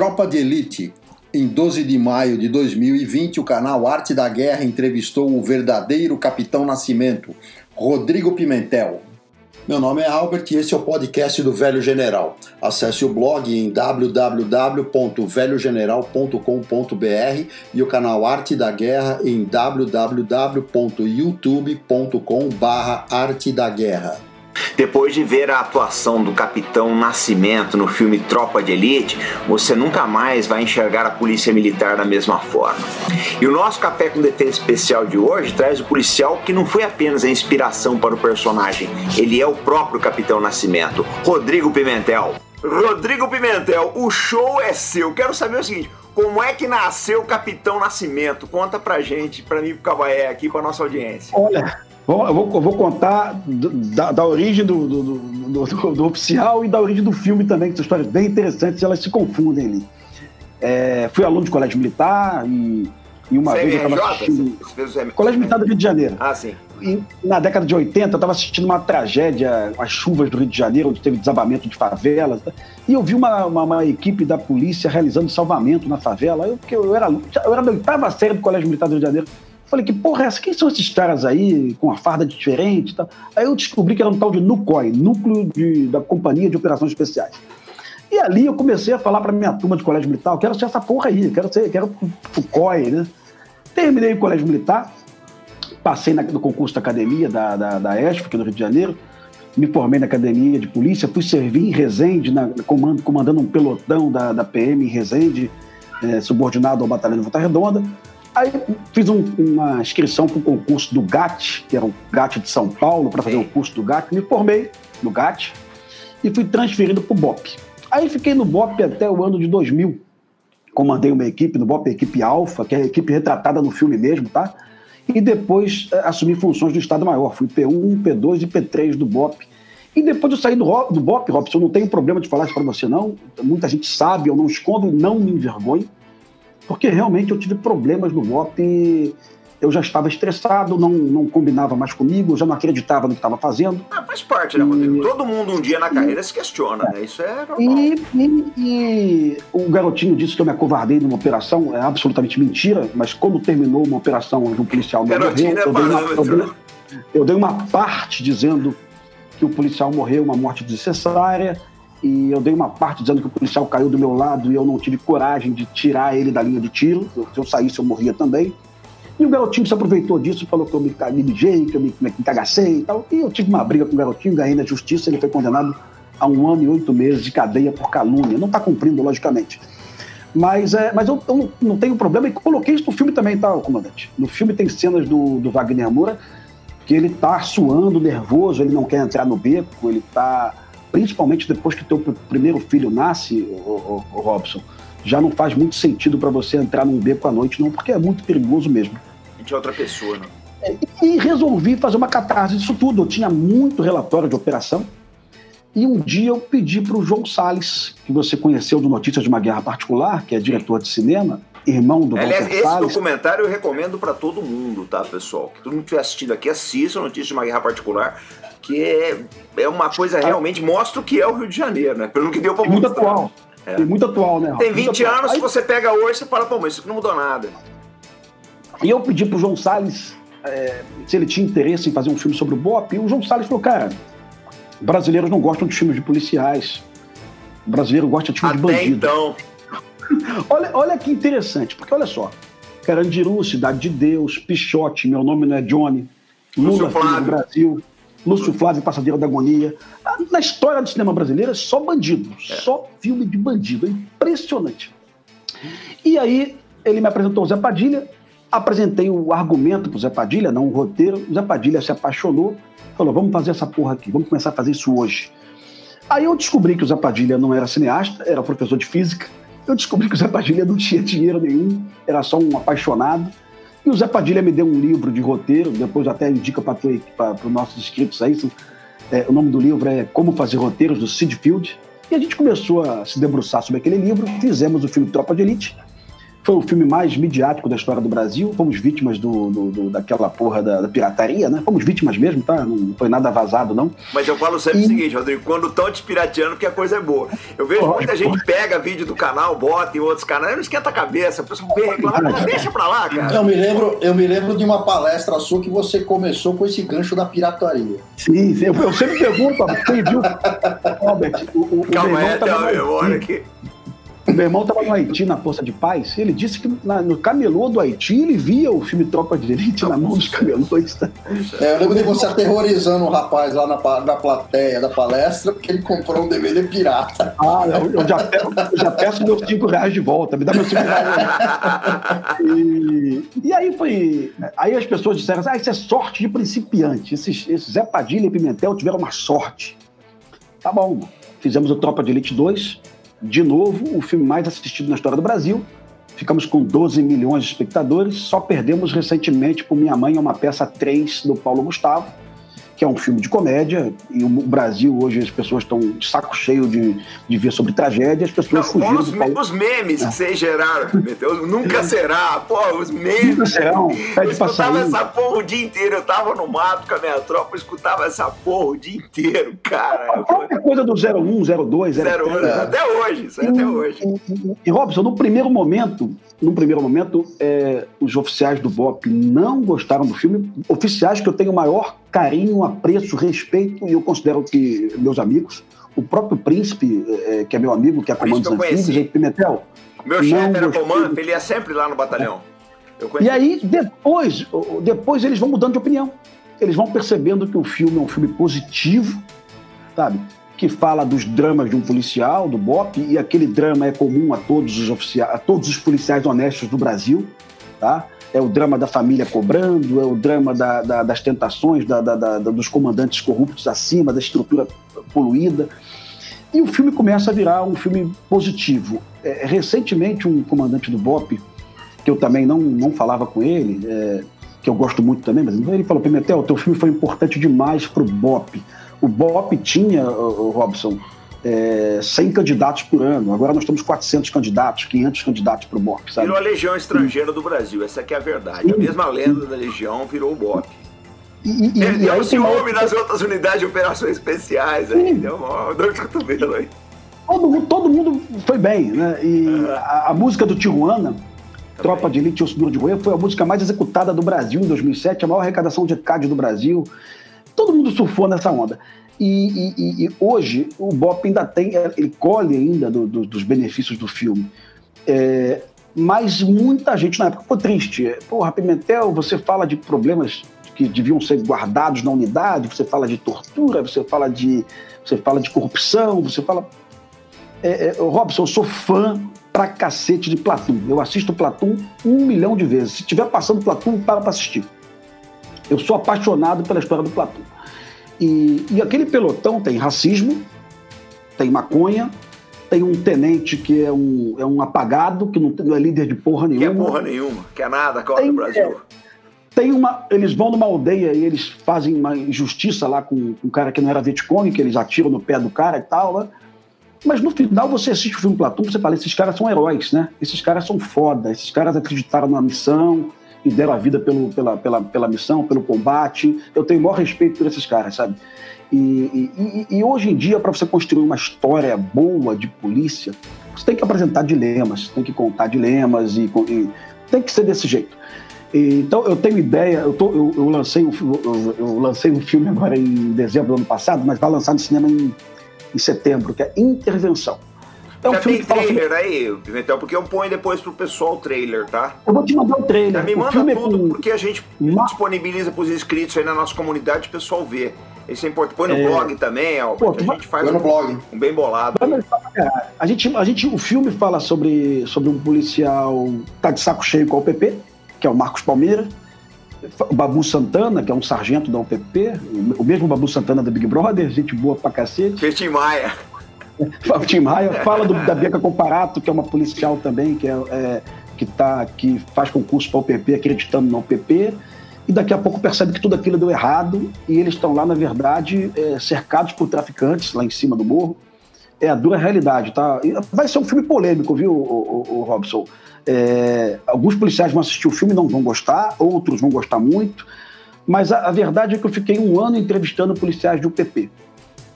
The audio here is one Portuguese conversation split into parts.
Tropa de Elite. Em 12 de maio de 2020, o canal Arte da Guerra entrevistou o verdadeiro Capitão Nascimento, Rodrigo Pimentel. Meu nome é Albert e esse é o podcast do Velho General. Acesse o blog em www.velhogeneral.com.br e o canal Arte da Guerra em www.youtube.com/arte da Guerra. Depois de ver a atuação do Capitão Nascimento no filme Tropa de Elite, você nunca mais vai enxergar a polícia militar da mesma forma. E o nosso Café com Defesa Especial de hoje traz o policial que não foi apenas a inspiração para o personagem, ele é o próprio Capitão Nascimento, Rodrigo Pimentel. Rodrigo Pimentel, o show é seu. Quero saber o seguinte: como é que nasceu o Capitão Nascimento? Conta pra gente, pra mim, pro Cabaé aqui, pra nossa audiência. Olha, eu vou, eu vou contar da, da origem do do, do, do, oficial e da origem do filme também, que são histórias bem interessantes, elas se confundem ali. É, fui aluno de colégio militar e, e uma CMRJ? vez eu estava assistindo. Colégio Militar do Rio de Janeiro. Ah, sim. E na década de 80 eu estava assistindo uma tragédia, as chuvas do Rio de Janeiro, onde teve desabamento de favelas. E eu vi uma, uma, uma equipe da polícia realizando salvamento na favela. Eu, porque eu era, eu era da oitava série do Colégio Militar do Rio de Janeiro. Falei, que porra é essa? Quem são esses caras aí com a farda diferente tal? Aí eu descobri que era um tal de NUCOI, Núcleo de, da Companhia de Operações Especiais. E ali eu comecei a falar para minha turma de colégio militar, quero ser essa porra aí, quero ser, quero o COI, né? Terminei o colégio militar, passei na, no concurso da academia da, da, da ESF, aqui no Rio de Janeiro, me formei na academia de polícia, fui servir em Resende, na, comando, comandando um pelotão da, da PM em Resende, é, subordinado ao batalhão de Volta Redonda. Aí fiz um, uma inscrição para o concurso do GAT, que era o GAT de São Paulo, para fazer o curso do GAT. Me formei no GAT e fui transferido para o BOP. Aí fiquei no BOP até o ano de 2000. Comandei uma equipe no BOP, a equipe Alfa, que é a equipe retratada no filme mesmo, tá? E depois é, assumi funções do Estado-Maior. Fui P1, P2 e P3 do BOP. E depois de sair do, do BOP, Robson, eu não tenho problema de falar isso para você, não. Muita gente sabe, eu não escondo, não me envergonho porque realmente eu tive problemas no VOP. Eu já estava estressado, não, não combinava mais comigo, já não acreditava no que estava fazendo. Ah, faz parte, né, Rodrigo? E... Todo mundo um dia na carreira e... se questiona, é. né? Isso é normal. E, e, e, o garotinho disse que eu me acovardei numa operação, é absolutamente mentira, mas quando terminou uma operação onde um policial morreu, é eu, dei uma, eu, dei, eu dei uma parte dizendo que o policial morreu uma morte desnecessária, e eu dei uma parte dizendo que o policial caiu do meu lado e eu não tive coragem de tirar ele da linha de tiro. Se eu saísse, eu morria também. E o garotinho se aproveitou disso, falou que eu me, me mijei, que eu me, me cagacei e tal. E eu tive uma briga com o garotinho, ganhei na justiça, ele foi condenado a um ano e oito meses de cadeia por calúnia. Não está cumprindo, logicamente. Mas, é, mas eu, eu, não tenho problema e coloquei isso no filme também, tá, comandante? No filme tem cenas do, do Wagner Moura que ele tá suando, nervoso, ele não quer entrar no beco, ele tá principalmente depois que teu primeiro filho nasce, o, o, o Robson, já não faz muito sentido para você entrar num beco à noite, não, porque é muito perigoso mesmo. Gente é outra pessoa, né? É, e resolvi fazer uma catarse disso tudo. Eu tinha muito relatório de operação. E um dia eu pedi para o João Salles, que você conheceu do Notícias de uma Guerra Particular, que é diretor de cinema, irmão do Aliás, Walter esse Salles. documentário eu recomendo para todo mundo, tá, pessoal? Que todo mundo que estiver assistindo aqui, assista Notícias de uma Guerra Particular que é, é uma coisa ah. realmente, mostra o que é o Rio de Janeiro, né? Pelo que deu pra mostrar. Muito atual. É. Tem muito atual, né? Tem 20 anos, se você pega hoje, você fala, pô, mas isso aqui não mudou nada. E eu pedi pro João Salles é, se ele tinha interesse em fazer um filme sobre o BOP, e o João Salles falou, cara, brasileiros não gostam de filmes de policiais. O brasileiro gosta de filmes Até de bandido. então. olha, olha que interessante, porque olha só, Carandiru, Cidade de Deus, Pichote, Meu Nome Não é Johnny, Lula, Filho do Brasil, Lúcio Flávio, Passadeira da Agonia. Na história do cinema brasileiro é só bandido, é. só filme de bandido. É impressionante. E aí ele me apresentou o Zé Padilha, apresentei o argumento pro Zé Padilha, não o roteiro. O Zé Padilha se apaixonou, falou: vamos fazer essa porra aqui, vamos começar a fazer isso hoje. Aí eu descobri que o Zé Padilha não era cineasta, era professor de física. Eu descobri que o Zé Padilha não tinha dinheiro nenhum, era só um apaixonado. E o Zé Padilha me deu um livro de roteiro, depois até indica para os nossos inscritos aí. É, o nome do livro é Como Fazer Roteiros, do Sid Field. E a gente começou a se debruçar sobre aquele livro, fizemos o filme Tropa de Elite. Foi o filme mais midiático da história do Brasil. Fomos vítimas do, do, do daquela porra da, da, pirataria, né? Fomos vítimas mesmo, tá? Não foi nada vazado, não. Mas eu falo sempre e... o seguinte, Rodrigo, quando estão te pirateando, que a coisa é boa. Eu vejo muita gente pega vídeo do canal, bota em outros canais, não esquenta a cabeça, a pessoa vem reclamar, deixa pra lá, cara. Eu me, lembro, eu me lembro de uma palestra sua que você começou com esse gancho da pirataria. Sim, sim eu, eu sempre pergunto, quem viu. Robert, o, o, Calma aí, tem uma memória aqui. Meu irmão estava no Haiti na Força de Paz. Ele disse que na, no camelô do Haiti ele via o filme Tropa de Elite na mão dos camelôs. É, eu lembro de você aterrorizando um rapaz lá na, na plateia da palestra porque ele comprou um DVD pirata. Ah, eu, eu, já, peço, eu já peço meus 5 reais de volta. Me dá meus 5 reais. E, e, aí foi. Aí as pessoas disseram assim: ah, isso é sorte de principiante. Esses, esses Zé Padilha e Pimentel tiveram uma sorte. Tá bom, fizemos o Tropa de Elite 2 de novo, o filme mais assistido na história do Brasil. Ficamos com 12 milhões de espectadores. Só perdemos recentemente por Minha Mãe, é uma peça 3 do Paulo Gustavo que é um filme de comédia, e o Brasil hoje as pessoas estão de saco cheio de, de ver sobre tragédia, as pessoas Não, fugiram. Os, do os memes é. que vocês geraram, nunca será, pô, os memes. Nunca serão, pede eu escutava essa porra o dia inteiro, eu tava no mato com a minha tropa, eu escutava essa porra o dia inteiro, cara. A própria coisa do 01, 02, 03. 01, até hoje, isso é até hoje. E, e, e, Robson, no primeiro momento, no primeiro momento, é, os oficiais do BOP não gostaram do filme, oficiais que eu tenho maior carinho, apreço, respeito, e eu considero que meus amigos, o próprio príncipe, é, que é meu amigo, que é comando dos anfíbios, Pimentel. Meu chefe era comando, ele ia sempre lá no batalhão. E aí, depois, depois eles vão mudando de opinião. Eles vão percebendo que o filme é um filme positivo, sabe? Que fala dos dramas de um policial, do BOP, e aquele drama é comum a todos os oficiais, a todos os policiais honestos do Brasil, tá? é o drama da família cobrando, é o drama da, da, das tentações da, dos comandantes corruptos acima, da estrutura poluída. E o filme começa a virar um filme positivo. É, recentemente, um comandante do BOP, que eu também não, não falava com ele, é, que eu gosto muito também, mas ele falou: Pimentel, teu filme foi importante demais para o BOP. O BOP tinha, o Robson, é, 100 candidatos por ano. Agora nós temos 400 candidatos, 500 candidatos para o BOP. Sabe? Virou a Legião Estrangeira do Brasil, essa é a verdade. A mesma lenda da Legião virou o BOP. E, e, Ele deu ciúme nas outras unidades de operações especiais, aí, deu uma dor de cotovelo aí. Todo, todo mundo foi bem, né? E a, a música do Tijuana, Tropa de Elite Osso de Roer, foi a música mais executada do Brasil em 2007, a maior arrecadação de CAD do Brasil. Todo mundo surfou nessa onda. E, e, e, hoje o Bop ainda tem, ele colhe ainda do, do, dos benefícios do filme. É, mas muita gente na época ficou triste. Porra, Pimentel, você fala de problemas que deviam ser guardados na unidade, você fala de tortura, você fala de, você fala de corrupção, você fala. É, é, Robson, eu sou fã pra cacete de Platum. Eu assisto Platum um milhão de vezes. Se tiver passando Platum, para pra assistir. Eu sou apaixonado pela história do Platum. E, e aquele pelotão tem racismo, tem maconha, tem um tenente que é um, é um apagado, que não, não é líder de porra nenhuma. Que é porra nenhuma, que é nada, Copa do Brasil. É, tem uma. Eles vão numa aldeia e eles fazem uma injustiça lá com, com um cara que não era Vietcong, que eles atiram no pé do cara e tal, né? Mas no final você assiste o filme Platão, você fala, esses caras são heróis, né? Esses caras são foda, esses caras acreditaram na missão, e deram a vida pelo, pela, pela, pela missão, pelo combate. Eu tenho o maior respeito por esses caras, sabe? E, e, e hoje em dia, para você construir uma história boa de polícia, você tem que apresentar dilemas, tem que contar dilemas e, e tem que ser desse jeito. Então eu tenho ideia, eu, tô, eu, eu lancei um, eu, eu, lancei um filme agora em dezembro do ano passado, mas vai lançar no cinema em, em setembro, que é Intervenção. É um Já tem trailer sobre... aí, Pimentel, porque eu ponho depois pro pessoal o trailer, tá? Eu vou te mandar o trailer. Já me manda tudo, é com... porque a gente Uma... disponibiliza pros inscritos aí na nossa comunidade o pessoal ver. Isso é importante. Põe no é... blog também, ó. Pô, a gente faz um, blog. um bem bolado. A gente, a gente, o filme fala sobre, sobre um policial que tá de saco cheio com a UPP, que é o Marcos Palmeira. O Babu Santana, que é um sargento da UPP, o mesmo Babu Santana da Big Brother, gente boa pra cacete. Fez Tim Maia. o Tim Maia fala do, da Beca Comparato, que é uma policial também, que, é, é que, tá, que faz concurso para o UPP, acreditando no UPP, e daqui a pouco percebe que tudo aquilo deu errado, e eles estão lá, na verdade, é, cercados por traficantes, lá em cima do morro, é a dura realidade, tá? Vai ser um filme polêmico, viu, o, o, o Robson? É, alguns policiais vão assistir o filme e não vão gostar, outros vão gostar muito, mas a, a, verdade é que eu fiquei um ano entrevistando policiais do UPP.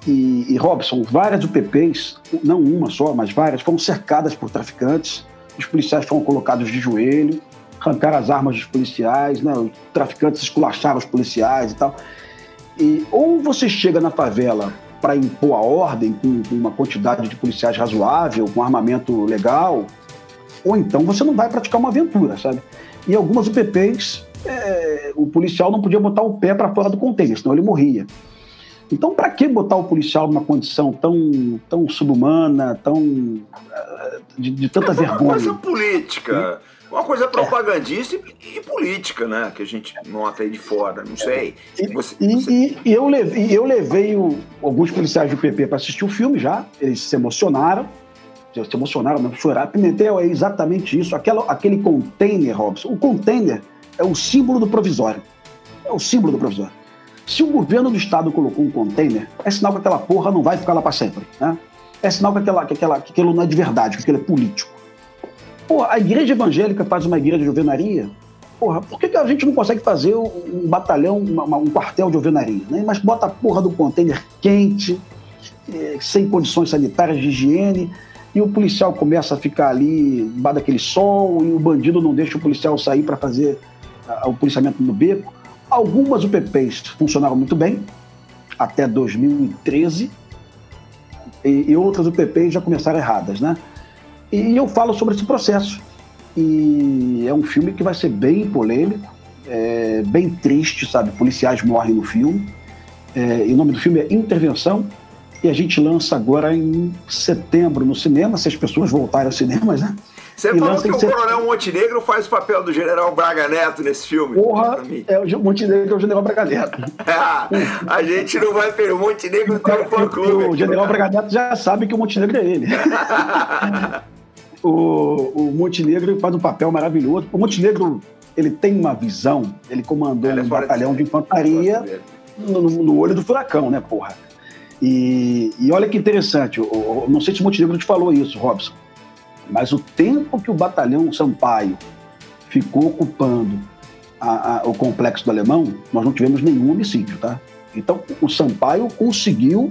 E, e Robson, várias UPPs, não uma só, mas várias, foram cercadas por traficantes, os policiais foram colocados de joelho, arrancaram as armas dos policiais, né? os traficantes esculacharam os policiais e tal. E ou você chega na favela para impor a ordem com, com, uma quantidade de policiais razoável, com armamento legal, ou então você não vai praticar uma aventura, sabe? E algumas UPPs, é, o policial não podia botar o pé para fora do container, senão ele morria. Então, para que botar o policial numa condição tão, tão subhumana, tão é, de, de tanta é, vergonha? Uma coisa política. Uma coisa propagandista e, e, política, né? Que a gente nota aí de fora, não sei. Você, e, você... e, e, eu levei, eu levei o, alguns policiais do PP para assistir o filme já, eles se emocionaram, se emocionaram, não choraram. Pimentel é exatamente isso. Aquela, aquele container, Robson, o container é o símbolo do provisório. É o símbolo do provisório. Se o governo do estado colocou um container, é sinal que aquela porra não vai ficar lá para sempre. Né? É sinal que, aquela, que, aquela, que aquilo não é de verdade, que aquilo é político. Pô, a igreja evangélica faz uma igreja de alvenaria. Porra, por que, que a gente não consegue fazer um batalhão, uma, um quartel de alvenaria? Né? Mas bota a porra do container quente, eh, sem condições sanitárias de higiene, e o policial começa a ficar ali embaixo daquele sol, e o bandido não deixa o policial sair para fazer o policiamento no beco. Algumas UPPs funcionaram muito bem, até 2013, e, e outras UPPs já começaram erradas, né? E eu falo sobre esse processo. E é um filme que vai ser bem polêmico, é, bem triste, sabe? Policiais morrem no filme. É, e o nome do filme é Intervenção. E a gente lança agora em setembro no cinema, se as pessoas voltarem aos cinemas, né? Você e falou que o Coronel Montenegro faz o papel do General Braga Neto nesse filme. Porra, é, o Montenegro é o General Braga Neto. a gente não vai perder. O Montenegro tem um fã-clube. O General Braga Neto já sabe que o Montenegro é ele. o, o Montenegro faz um papel maravilhoso. O Montenegro ele tem uma visão, ele comandou ele é um batalhão de, de infantaria no, no, olho do furacão, né, porra? E, e olha que interessante, eu, eu não sei se o Montenegro te falou isso, Robson, mas o tempo que o batalhão Sampaio ficou ocupando a, a, o complexo do Alemão, nós não tivemos nenhum homicídio, tá? Então, o Sampaio conseguiu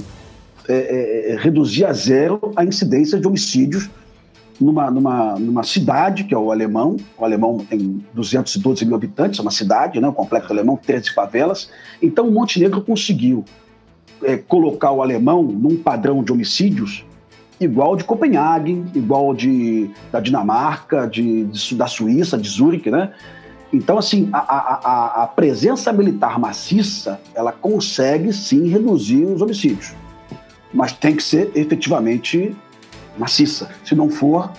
é, é, é reduzir a zero a incidência de homicídios numa, numa, numa cidade, que é o Alemão. O Alemão tem 212 mil habitantes, é uma cidade, né? o Complexo Alemão, 13 favelas. Então, o Montenegro conseguiu é, colocar o Alemão num padrão de homicídios igual de Copenhague, igual de, da Dinamarca, de, de da Suíça, de Zurique, né? Então, assim, a, a, a, presença militar maciça, ela consegue sim reduzir os homicídios. Mas tem que ser efetivamente maciça. Se não for,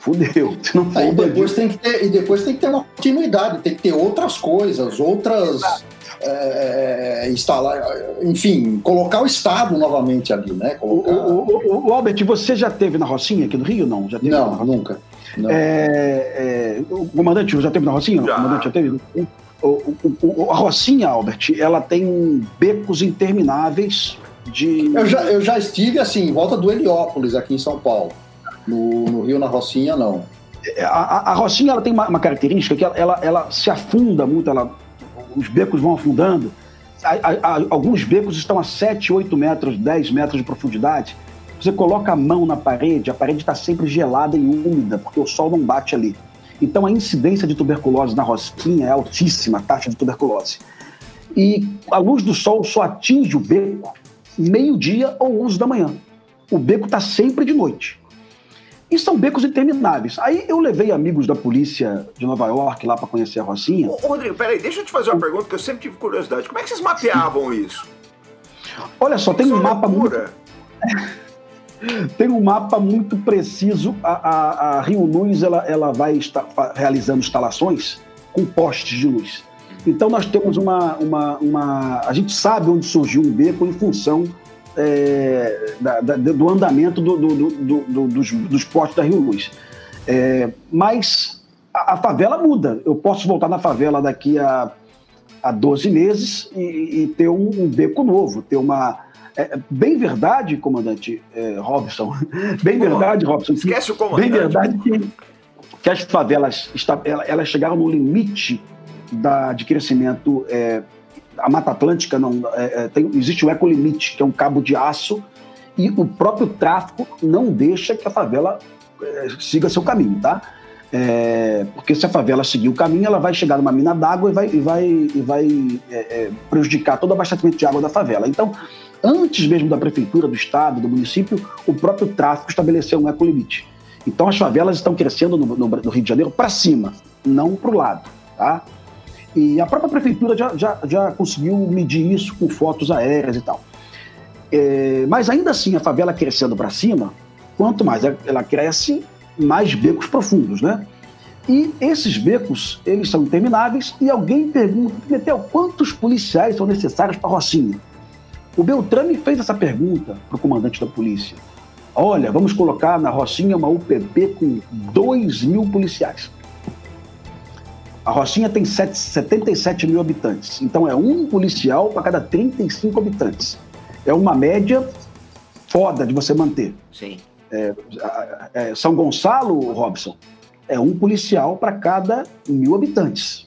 fudeu. Se não for, Aí depois tem que ter, e depois tem que ter uma continuidade, tem que ter outras coisas, outras. É, instalar, enfim, colocar o Estado novamente ali, né? Colocar... O, o, o, Albert, você já teve na Rocinha aqui no Rio? Não, já teve não, nunca. Não. É, é, o comandante já teve na Rocinha? Já. O comandante já teve? O, o, a Rocinha, Albert, ela tem becos intermináveis de. Eu já, eu já estive assim, em volta do Heliópolis, aqui em São Paulo. No, no Rio, na Rocinha, não. A, a, a Rocinha ela tem uma, uma, característica que ela, ela, ela, se afunda muito, ela, os becos vão afundando. A, alguns becos estão a 7, 8 metros, 10 metros de profundidade. Você coloca a mão na parede, a parede está sempre gelada e úmida, porque o sol não bate ali. Então a incidência de tuberculose na Rocinha é altíssima, a taxa de tuberculose. E a luz do sol só atinge o beco meio-dia ou 11 da manhã. O beco está sempre de noite. E são becos intermináveis. Aí eu levei amigos da polícia de Nova York lá para conhecer a Rocinha. Ô, Rodrigo, peraí, deixa eu te fazer uma pergunta que eu sempre tive curiosidade. Como é que vocês mapeavam isso? Olha só, tem um mapa muito. tem um mapa muito preciso. A, a, a Rio Luz ela, ela vai estar realizando instalações com postes de luz. Então nós temos uma, uma, uma, A gente sabe onde surgiu um beco em função é, da, da, do andamento do, do, do, dos, dos postos da Rio Luz. É, mas a, a, favela muda. Eu posso voltar na favela daqui a, a 12 meses e, e ter um, um, beco novo, ter uma. É, bem verdade, comandante é, Robson. Bem Pô, verdade, Robson. Esquece o comandante. Bem verdade que, que as favelas elas chegaram no limite da, de crescimento. A Mata Atlântica não é, é, tem, existe o ecolimite, que é um cabo de aço, e o próprio tráfico não deixa que a favela é, siga seu caminho, tá? É, porque se a favela seguir o caminho, ela vai chegar numa mina d'água e vai, e vai, e vai é, é, prejudicar todo o abastecimento de água da favela. Então, antes mesmo da prefeitura, do estado, do município, o próprio tráfico estabeleceu um ecolimite. Então, as favelas estão crescendo no, no, no Rio de Janeiro para cima, não para o lado. Tá? E a própria prefeitura já, já, já conseguiu medir isso com fotos aéreas e tal. É, mas ainda assim, a favela crescendo para cima, quanto mais ela cresce, mais becos profundos, né? E esses becos, eles são intermináveis e alguém pergunta, Metel, quantos policiais são necessários para Rocinha? O Beltrame fez essa pergunta para o comandante da polícia. Olha, vamos colocar na Rocinha uma UPP com 2 mil policiais. A Rocinha tem 77 mil habitantes, então é um policial para cada 35 habitantes. É uma média foda de você manter. Sim. É, é, São Gonçalo, Robson, é um policial para cada mil habitantes.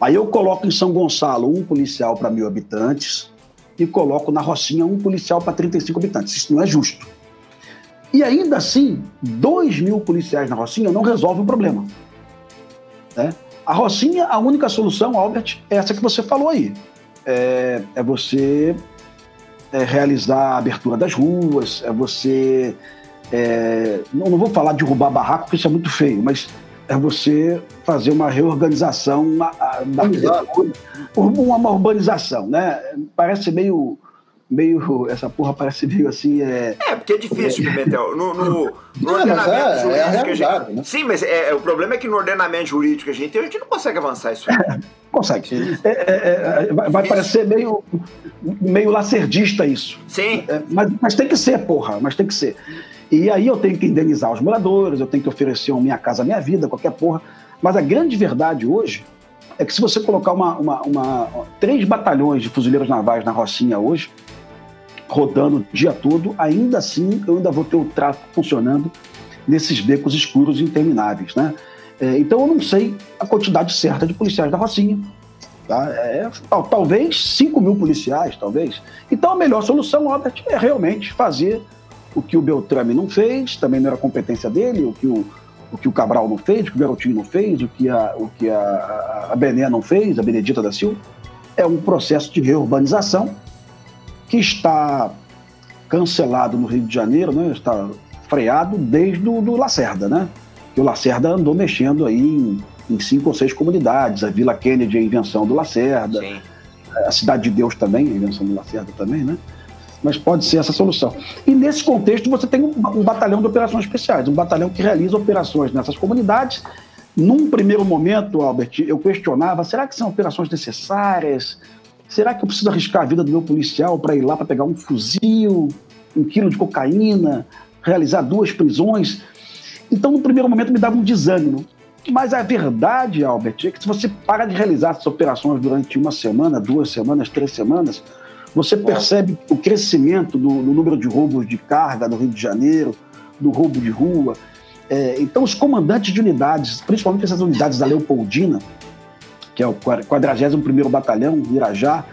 Aí eu coloco em São Gonçalo um policial para mil habitantes e coloco na Rocinha um policial para 35 habitantes. Isso não é justo. E ainda assim, dois mil policiais na Rocinha não resolve o problema. Né? A Rocinha, a única solução, Albert, é essa que você falou aí. É, é você é, realizar a abertura das ruas, é você é, não, não, vou falar de derrubar barraco, porque isso é muito feio, mas é você fazer uma reorganização da arquitetura, uma urbanização, né? Parece meio meio. Essa porra parece meio assim. É, é porque é difícil, é... No, no, no não, ordenamento é, jurídico. É a realidade, gente... né? Sim, mas é, é, o problema é que no ordenamento jurídico que a gente tem, a gente não consegue avançar isso aí. consegue. É, vai, vai parecer meio, meio lacerdista isso. Sim. mas, mas tem que ser, porra, mas tem que ser. E aí eu tenho que indenizar os moradores, eu tenho que oferecer uma minha casa, minha vida, qualquer porra. Mas a grande verdade hoje é que se você colocar uma, uma, uma, três batalhões de fuzileiros navais na Rocinha hoje, rodando o dia todo, ainda assim eu ainda vou ter o tráfego funcionando nesses becos escuros intermináveis, né? É, então eu não sei a quantidade certa de policiais da Rocinha. Tá? É, talvez 5 mil policiais, talvez. Então a melhor solução, Robert, é realmente fazer o que o Beltrame não fez, também não era competência dele, o que o, o, que o Cabral não fez, o que o Garotinho não fez, o que a, o que a, a Bené não fez, a Benedita da Silva. É um processo de reurbanização que está cancelado no Rio de Janeiro, né? está freado desde o do Lacerda, né? que o Lacerda andou mexendo aí em, em cinco ou seis comunidades. A Vila Kennedy é a invenção do Lacerda, Sim. a Cidade de Deus também é a invenção do Lacerda também, né? mas pode ser essa solução. E nesse contexto você tem um, um batalhão de operações especiais, um batalhão que realiza operações nessas comunidades. Num primeiro momento, Albert, eu questionava: será que são operações necessárias? Será que eu preciso arriscar a vida do meu policial para ir lá para pegar um fuzil, um quilo de cocaína, realizar duas prisões? Então, no primeiro momento, me dava um desânimo. Mas a verdade, Albert, é que se você para de realizar essas operações durante uma semana, duas semanas, três semanas, você percebe o crescimento do, do, número de roubos de carga no Rio de Janeiro, do roubo de rua. É, então, os comandantes de unidades, principalmente essas unidades da Leopoldina, que é o 41º Batalhão, Irajá,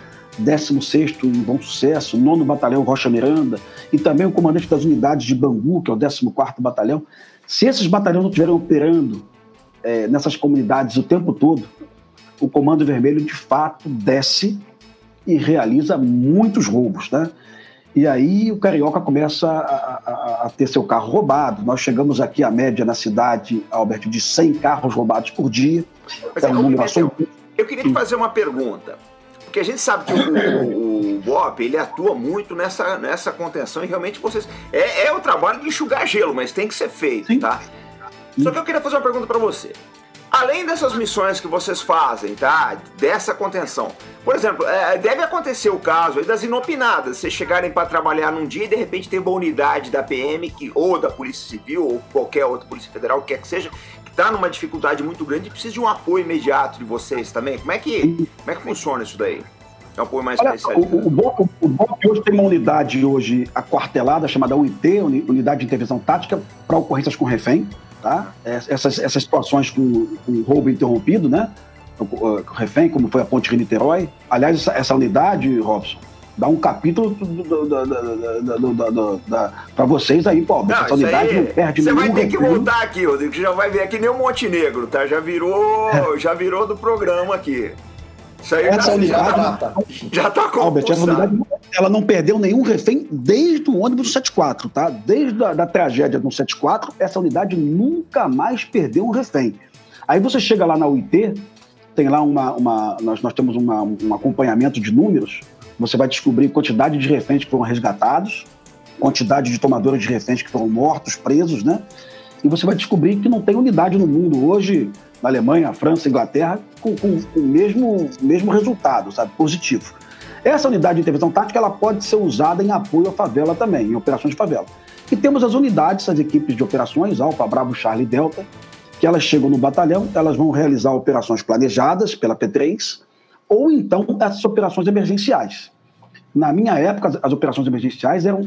16º em Bom Sucesso, 9 Batalhão Rocha Miranda, e também o comandante das unidades de Bangu, que é o 14º Batalhão. Se esses batalhões não estiverem operando é, nessas comunidades o tempo todo, o Comando Vermelho, de fato, desce e realiza muitos roubos, né? E aí o carioca começa a, a, a, ter seu carro roubado. Nós chegamos aqui à média na cidade, Alberto, de 100 carros roubados por dia. Mas é um número eu queria te fazer uma pergunta. Porque a gente sabe que o, o, BOP ele atua muito nessa, nessa contenção e realmente vocês. É, é o trabalho de enxugar gelo, mas tem que ser feito, Sim. tá? Só que eu queria fazer uma pergunta para você. Além dessas missões que vocês fazem, tá? Dessa contenção. Por exemplo, é, deve acontecer o caso aí das inopinadas. Vocês chegarem para trabalhar num dia e de repente tem uma unidade da PM que, ou da Polícia Civil ou qualquer outra Polícia Federal, quer que seja, que está numa dificuldade muito grande e precisa de um apoio imediato de vocês também. Como é que, como é que funciona isso daí? apoio mais Olha. O, o, BOP, o BOP hoje tem uma unidade hoje aquartelada chamada UIT, Unidade de Intervenção Tática, para ocorrências com refém. Tá? Essas, essas situações com, com roubo interrompido, né? Refém, como foi a Ponte Rio-Niterói. Aliás, essa, essa unidade, Robson, dá um capítulo para vocês aí, pô. Não, essa unidade aí, não perde Você vai ter que voltar aqui, Rodrigo, que já vai ver aqui nem o Montenegro, tá? Já virou, é. já virou do programa aqui. Isso aí essa já, unidade já tá, já tá Albert, essa unidade ela não perdeu nenhum refém desde o ônibus do 74, tá? Desde a da tragédia do 74, essa unidade nunca mais perdeu um refém. Aí você chega lá na UIT, tem lá uma, uma nós, nós temos uma, um acompanhamento de números, você vai descobrir quantidade de reféns que foram resgatados, quantidade de tomadores de reféns que foram mortos, presos, né? E você vai descobrir que não tem unidade no mundo hoje, na Alemanha, França, Inglaterra, com, com, com o mesmo, mesmo resultado, sabe? Positivo. Essa unidade de intervenção tática ela pode ser usada em apoio à favela também, em operações de favela. E temos as unidades, as equipes de operações, Alfa, Bravo, Charlie Delta, que elas chegam no batalhão, elas vão realizar operações planejadas pela P3, ou então essas operações emergenciais. Na minha época, as operações emergenciais eram,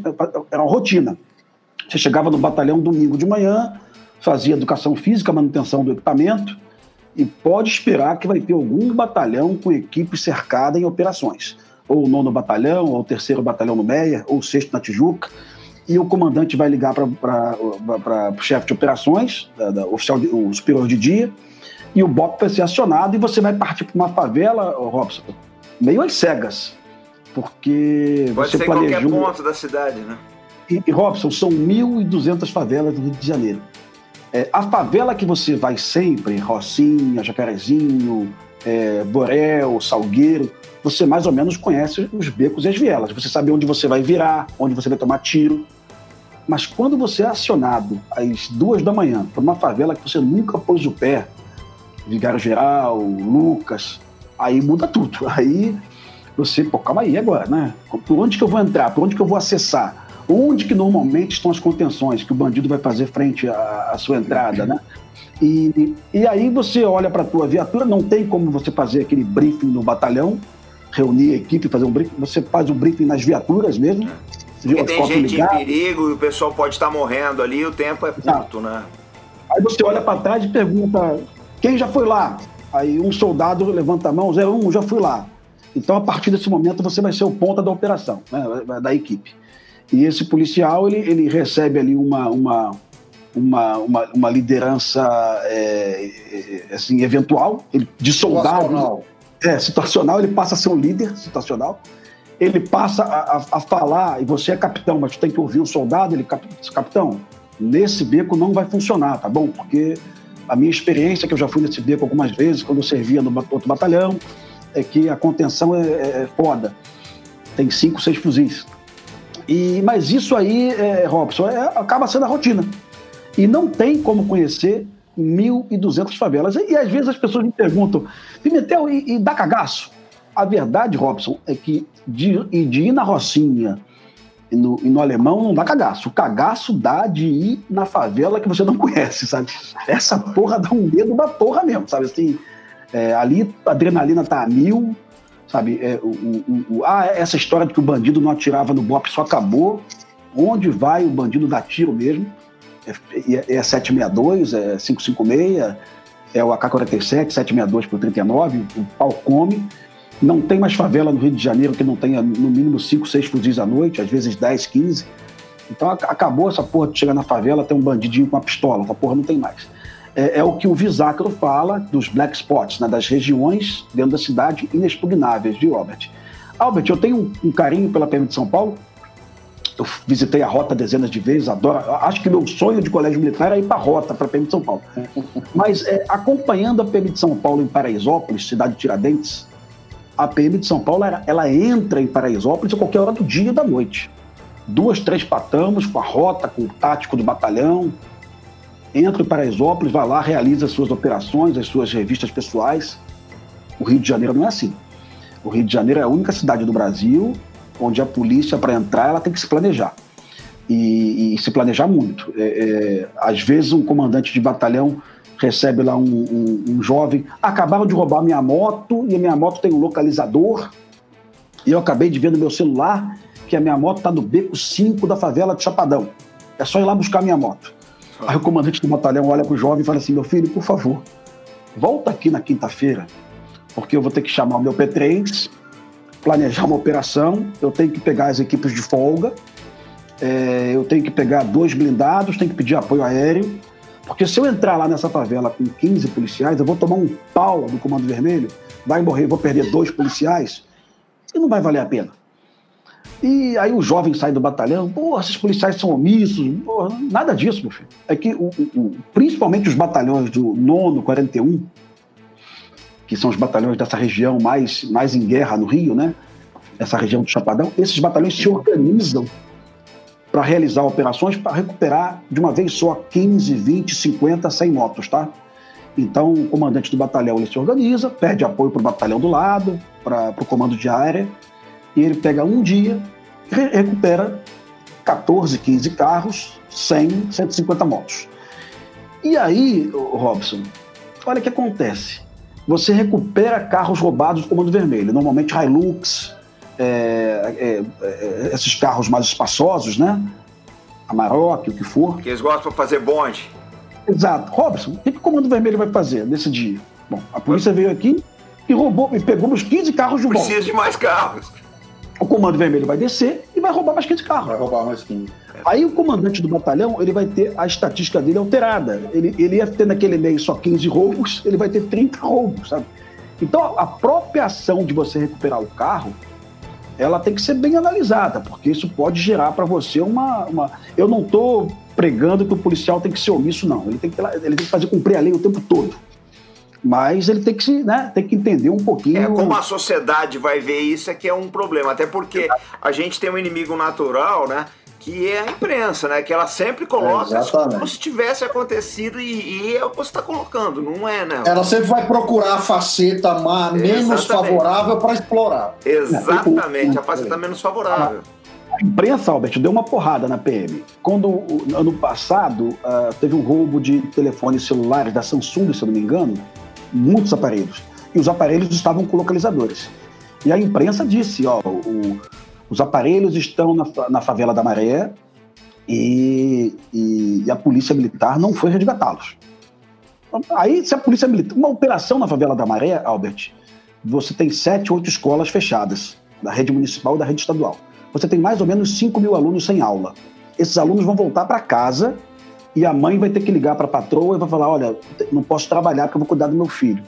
eram rotina. Você chegava no batalhão domingo de manhã, fazia educação física, manutenção do equipamento, e pode esperar que vai ter algum batalhão com equipe cercada em operações. Ou o nono batalhão, ou o terceiro batalhão no Meia, ou o sexto na Tijuca, e o comandante vai ligar para o chefe de operações, da, da, oficial, o superior de dia, e o BOP vai ser acionado e você vai partir para uma favela, Robson, meio às cegas. Porque Pode você ser planejou... qualquer ponto da cidade, né? E, e Robson, são 1.200 favelas no Rio de Janeiro. É, a favela que você vai sempre, Rocinha, Jacarezinho, é, Borel, Salgueiro, você mais ou menos conhece os becos e as vielas. Você sabe onde você vai virar, onde você vai tomar tiro. Mas quando você é acionado às duas da manhã para uma favela que você nunca pôs o pé, Vigário Geral, Lucas, aí muda tudo. Aí você, pô, calma aí agora, né? Por onde que eu vou entrar? Por onde que eu vou acessar? Onde que normalmente estão as contenções que o bandido vai fazer frente à, à sua entrada, né? E, e aí você olha para a tua viatura, não tem como você fazer aquele briefing no batalhão, reunir a equipe, fazer um briefing, você faz o um briefing nas viaturas mesmo. Porque tem gente ligado. em perigo e o pessoal pode estar morrendo ali, o tempo é curto, né? Aí você olha para trás e pergunta: quem já foi lá? Aí um soldado levanta a mão, 01, já fui lá. Então, a partir desse momento, você vai ser o ponta da operação, né, da equipe. E esse policial, ele, ele recebe ali uma, uma, uma, uma, uma liderança é, é assim, eventual, ele, de soldado. Situacional. É, situacional, ele passa a ser um líder situacional. Ele passa a, a, a falar, e você é capitão, mas tem que ouvir o soldado, ele, capitão, nesse beco não vai funcionar, tá bom? Porque a minha experiência, que eu já fui nesse beco algumas vezes, quando eu servia no outro batalhão, é que a contenção é, é, é foda. Tem cinco, seis fuzis. E, mas isso aí, é, Robson, é, acaba sendo a rotina. E não tem como conhecer 1.200 favelas. E, e, às vezes as pessoas me perguntam, Pimentel, e, e dá cagaço? A verdade, Robson, é que de, de ir na Rocinha e no, e no alemão não dá cagaço. O cagaço dá de ir na favela que você não conhece, sabe? Essa porra dá um medo da porra mesmo, sabe? Assim, é, ali a adrenalina tá a mil, sabe? É, o, o, o, ah, essa história de que o bandido não atirava no BOP só acabou. Onde vai o bandido dar tiro mesmo? É, é 762, é 556, é o AK-47, 762 por 39, o pau come. Não tem mais favela no Rio de Janeiro que não tenha no mínimo 5, 6 fuzis à noite, às vezes 10, 15. Então acabou essa porra de chegar na favela, ter um bandidinho com uma pistola, essa porra não tem mais. É, é o que o Visacro fala dos black spots, né, das regiões dentro da cidade inexpugnáveis, viu, Albert? Albert, eu tenho um, um carinho pela PM de São Paulo, eu visitei a rota dezenas de vezes, adoro. Acho que meu sonho de colégio militar era ir para a rota, para a PM de São Paulo. Mas é, acompanhando a PM de São Paulo em Paraisópolis, cidade de Tiradentes, a PM de São Paulo, ela, ela entra em Paraisópolis a qualquer hora do dia e da noite. Duas, três patamos com a rota, com o tático do batalhão. Entra em Paraisópolis, vai lá, realiza as suas operações, as suas revistas pessoais. O Rio de Janeiro não é assim. O Rio de Janeiro é a única cidade do Brasil onde a polícia, para entrar, ela tem que se planejar. E, e se planejar muito. É, é, às vezes, um comandante de batalhão recebe lá um, um, um, jovem. Acabaram de roubar minha moto e a minha moto tem um localizador. E eu acabei de ver no meu celular que a minha moto está no beco 5 da favela de Chapadão. É só ir lá buscar minha moto. Aí o comandante do batalhão olha pro jovem e fala assim: meu filho, por favor, volta aqui na quinta-feira, porque eu vou ter que chamar o meu P3, planejar uma operação, eu tenho que pegar as equipes de folga, é, eu tenho que pegar dois blindados, tenho que pedir apoio aéreo, porque se eu entrar lá nessa favela com 15 policiais, eu vou tomar um pau do Comando Vermelho, vai morrer, vou perder dois policiais, e não vai valer a pena. E aí o jovem sai do batalhão, pô, esses policiais são omissos, pô, nada disso, meu filho. É que o, o, principalmente os batalhões do nono 41, que são os batalhões dessa região mais, mais em guerra no Rio, né? Essa região do Chapadão, esses batalhões se organizam para realizar operações para recuperar de uma vez só 15, 20, 50, 100 motos, tá? Então, o comandante do batalhão ele se organiza, pede apoio para o batalhão do lado, para o comando de área, e ele pega um dia e recupera 14, 15 carros, 100, 150 motos. E aí, Robson, olha o que acontece. Você recupera carros roubados do Comando Vermelho, normalmente Hilux, é, é, é, esses carros mais espaçosos, né? Amarok, o que for. Que eles gostam de fazer bonde. Exato. Robson, o que, que o Comando Vermelho vai fazer nesse dia? Bom, a polícia veio aqui e roubou, e pegou os 15 carros de volta. Precisa de mais carros. O comando vermelho vai descer e vai roubar mais 15 carros. Vai roubar mais 15. Aí o comandante do batalhão, ele vai ter a estatística dele alterada. Ele, ele ia ter naquele mês só 15 roubos, ele vai ter 30 roubos, sabe? Então, a própria ação de você recuperar o carro, ela tem que ser bem analisada, porque isso pode gerar para você uma, uma... Eu não estou pregando que o policial tem que ser omisso, não. Ele tem que, ele tem que fazer cumprir a lei o tempo todo mas ele tem que, se, né, tem que entender um pouquinho. É, como a sociedade vai ver isso é que é um problema, até porque a gente tem um inimigo natural, né? Que é a imprensa, né? Que ela sempre coloca é, como se tivesse acontecido e, e é o que você está colocando, não é, né? Ela sempre vai procurar a faceta mais, menos favorável para explorar. Exatamente, a faceta menos favorável. A imprensa, Albert, deu uma porrada na PM. Quando, ano passado, uh, teve um roubo de telefones celulares da Samsung, se eu não me engano, muitos aparelhos. E os aparelhos estavam com localizadores. E a imprensa disse, ó, o, os aparelhos estão na, na favela da Maré e, e, e a polícia militar não foi resgatá-los. Aí, se a polícia militar... Uma operação na favela da Maré, Albert, você tem sete, oito escolas fechadas, da rede municipal e da rede estadual. Você tem mais ou menos 5 mil alunos sem aula. Esses alunos vão voltar para casa e a mãe vai ter que ligar para a patroa e vai falar: olha, não posso trabalhar porque eu vou cuidar do meu filho.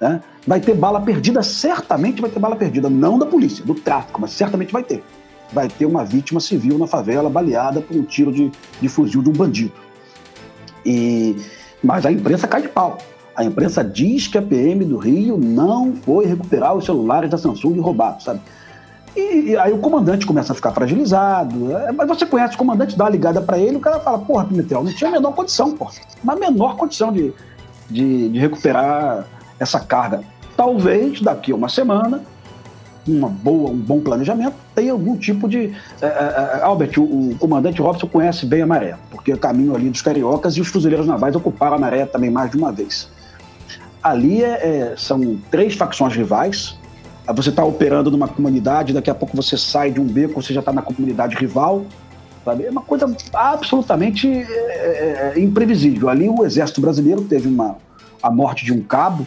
Né? Vai ter bala perdida, certamente vai ter bala perdida, não da polícia, do tráfico, mas certamente vai ter. Vai ter uma vítima civil na favela baleada por um tiro de, de fuzil de um bandido. E, mas a imprensa cai de pau. A imprensa diz que a PM do Rio não foi recuperar os celulares da Samsung roubados, sabe? E, e, aí o comandante começa a ficar fragilizado. É, mas você conhece o comandante, dá uma ligada para ele, o cara fala, porra, Pimentel, não tinha a menor condição, porra. Uma menor condição de, de, de recuperar essa carga. Talvez daqui a uma semana, uma boa, um bom planejamento, tenha algum tipo de. É, é, Albert, o, o, comandante Robson conhece bem a maré, porque o caminho ali dos cariocas e os fuzileiros navais ocuparam a maré também mais de uma vez. Ali é, são três facções rivais, você está operando numa comunidade, daqui a pouco você sai de um beco, você já está na comunidade rival. Sabe? É uma coisa absolutamente é, é, imprevisível. Ali o exército brasileiro teve uma, a morte de um cabo,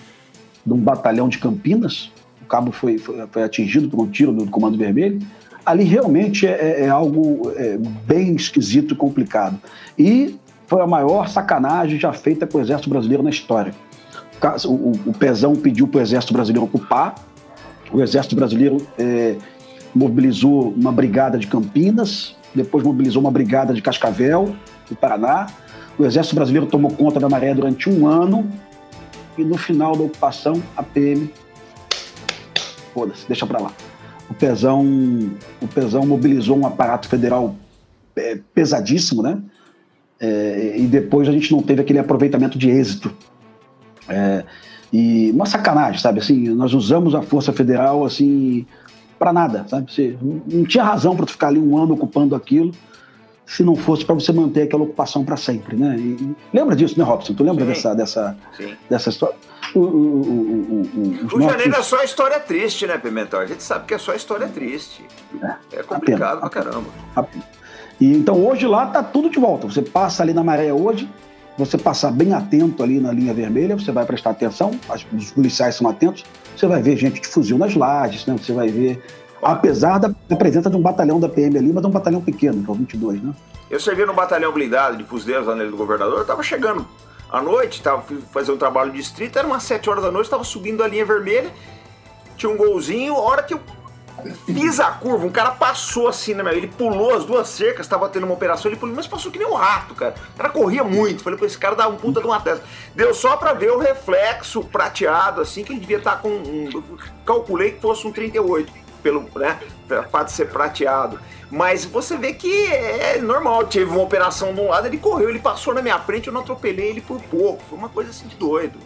de um batalhão de Campinas. O cabo foi, foi, foi atingido por um tiro do Comando Vermelho. Ali realmente é, é, é algo é, bem esquisito e complicado. E foi a maior sacanagem já feita com o exército brasileiro na história. O, o, o Pezão pediu para o exército brasileiro ocupar, o Exército Brasileiro é, mobilizou uma brigada de Campinas, depois mobilizou uma brigada de Cascavel, do Paraná. O Exército Brasileiro tomou conta da maré durante um ano e no final da ocupação, a PM. Foda-se, deixa pra lá. O Pezão, o Pezão mobilizou um aparato federal é, pesadíssimo, né? É, e depois a gente não teve aquele aproveitamento de êxito. É, e uma sacanagem, sabe? Assim, nós usamos a Força Federal assim para nada, sabe? Você não tinha razão para ficar ali um ano ocupando aquilo. se não fosse para você manter aquela ocupação para sempre, né? E, lembra disso, né, Robson? Tu lembra Sim. dessa, dessa, Sim. dessa história? O, o, o, o, o Janeiro é só história triste, né, Pimentel? A gente sabe que é só história triste. É, é complicado pra caramba. E, então hoje lá tá tudo de volta. Você passa ali na maré hoje, você passar bem atento ali na linha vermelha, você vai prestar atenção, os policiais são atentos, você vai ver gente de fuzil nas lajes, né? Você vai ver apesar da, presença de um batalhão da PM ali, mas é um batalhão pequeno, que é o 22, né? Eu servi no batalhão blindado de fuzileiros lá do governador, eu tava chegando à noite, tava fazendo um trabalho de distrito, era umas 7 horas da noite, tava subindo a linha vermelha, tinha um golzinho, a hora que eu fiz a curva, um cara passou assim, né, meu? Ele pulou as duas cercas, tava tendo uma operação, ele pulou, mas passou que nem um rato, cara. O cara corria muito. Falei, pô, esse cara dá um puta de uma testa. Deu só pra ver o reflexo prateado, assim, que ele devia estar tá com um. Calculei que fosse um 38 pelo né, fato de ser prateado. Mas você vê que é normal. Teve uma operação de um lado, ele correu, ele passou na minha frente, eu não atropelei ele por pouco. Foi uma coisa assim de doido.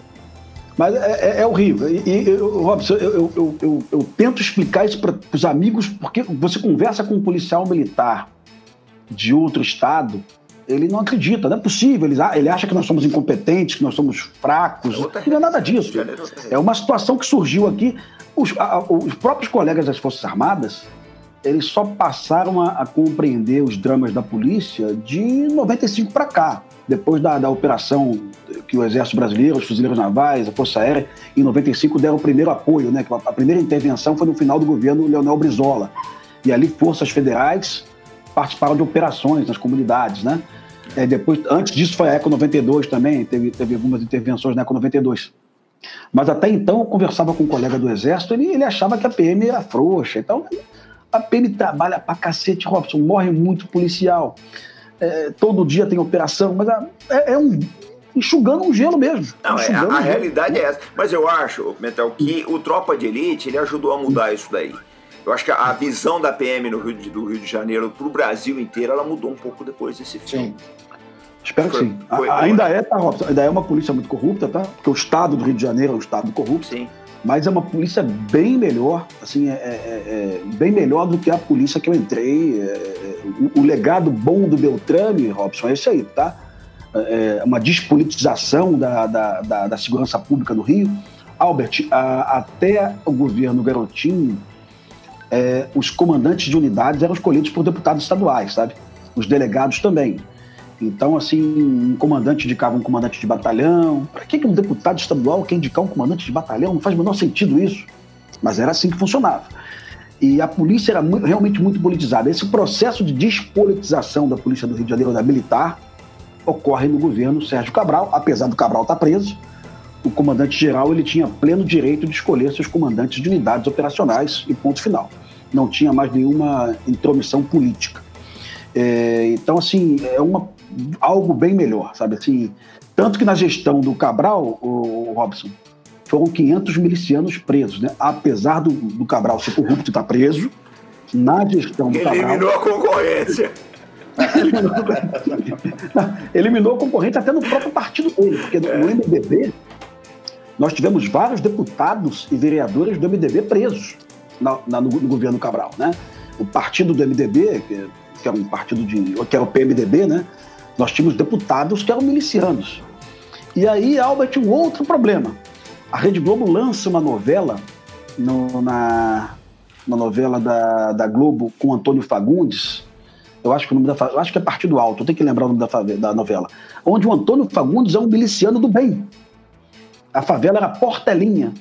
Mas é, é, é horrível. E, e Robson, eu, eu, eu, eu, tento explicar isso para os amigos, porque você conversa com um policial militar de outro estado, ele não acredita, não é possível. Ele, ele acha que nós somos incompetentes, que nós somos fracos. É não é nada disso. É uma situação que surgiu aqui. Os, a, os próprios colegas das Forças Armadas, eles só passaram a, a compreender os dramas da polícia de 95 para cá, depois da, da, operação que o Exército Brasileiro, os fuzileiros navais, a Força Aérea, em 95 deram o primeiro apoio, né? A primeira intervenção foi no final do governo Leonel Brizola. E ali forças federais participaram de operações nas comunidades, né? É, depois, antes disso foi a Eco 92 também, teve, teve algumas intervenções na Eco 92. Mas até então eu conversava com um colega do Exército, ele, ele achava que a PM era frouxa. Então, a PM trabalha pra cacete, Robson, morre muito policial. É, todo dia tem operação, mas é, é um. enxugando um gelo mesmo. Não, é, a, a realidade é essa. Mas eu acho, Metal, que o Tropa de Elite ele ajudou a mudar isso daí. Eu acho que a visão da PM no Rio de, do Rio de Janeiro para o Brasil inteiro, ela mudou um pouco depois desse filme. Sim. Espero foi, que sim. Foi, ainda é, tá, Robson? Ainda é uma polícia muito corrupta, tá? Porque o estado do Rio de Janeiro é um estado corrupto. Sim. Mas é uma polícia bem melhor, assim, é, é, é bem melhor do que a polícia que eu entrei. É, é, o, o, legado bom do Beltrame, Robson, é esse aí, tá? É uma despolitização da, da, da, da segurança pública no Rio. Albert, a, até o governo Garotinho, é, os comandantes de unidades eram escolhidos por deputados estaduais, sabe? Os delegados também. Então, assim, um comandante indicava um comandante de batalhão. Para que um deputado estadual quer indicar um comandante de batalhão? Não faz o menor sentido isso. Mas era assim que funcionava. E a polícia era muito, realmente muito politizada. Esse processo de despolitização da polícia do Rio de Janeiro, da militar, ocorre no governo Sérgio Cabral, apesar do Cabral estar tá preso. O comandante-geral ele tinha pleno direito de escolher seus comandantes de unidades operacionais e ponto final. Não tinha mais nenhuma intromissão política. É, então, assim, é uma algo bem melhor, sabe? Assim, tanto que na gestão do Cabral, o, Robson, foram 500 milicianos presos, né? Apesar do, do Cabral ser corrupto e estar tá preso, na gestão do Cabral... Eliminou a concorrência. eliminou a concorrência até no próprio partido dele, porque no MDB nós tivemos vários deputados e vereadores do MDB presos na, na, no, no, governo Cabral, né? O partido do MDB, que, que era um partido de... que era o PMDB, né? Nós tínhamos deputados que eram milicianos. E aí, Albert, um outro problema. A Rede Globo lança uma novela no, na, novela da, da Globo com Antônio Fagundes. Eu acho que o nome da acho que é Partido Alto, eu tenho que lembrar o nome da, da novela. Onde o Antônio Fagundes é um miliciano do bem. A favela era portelinha.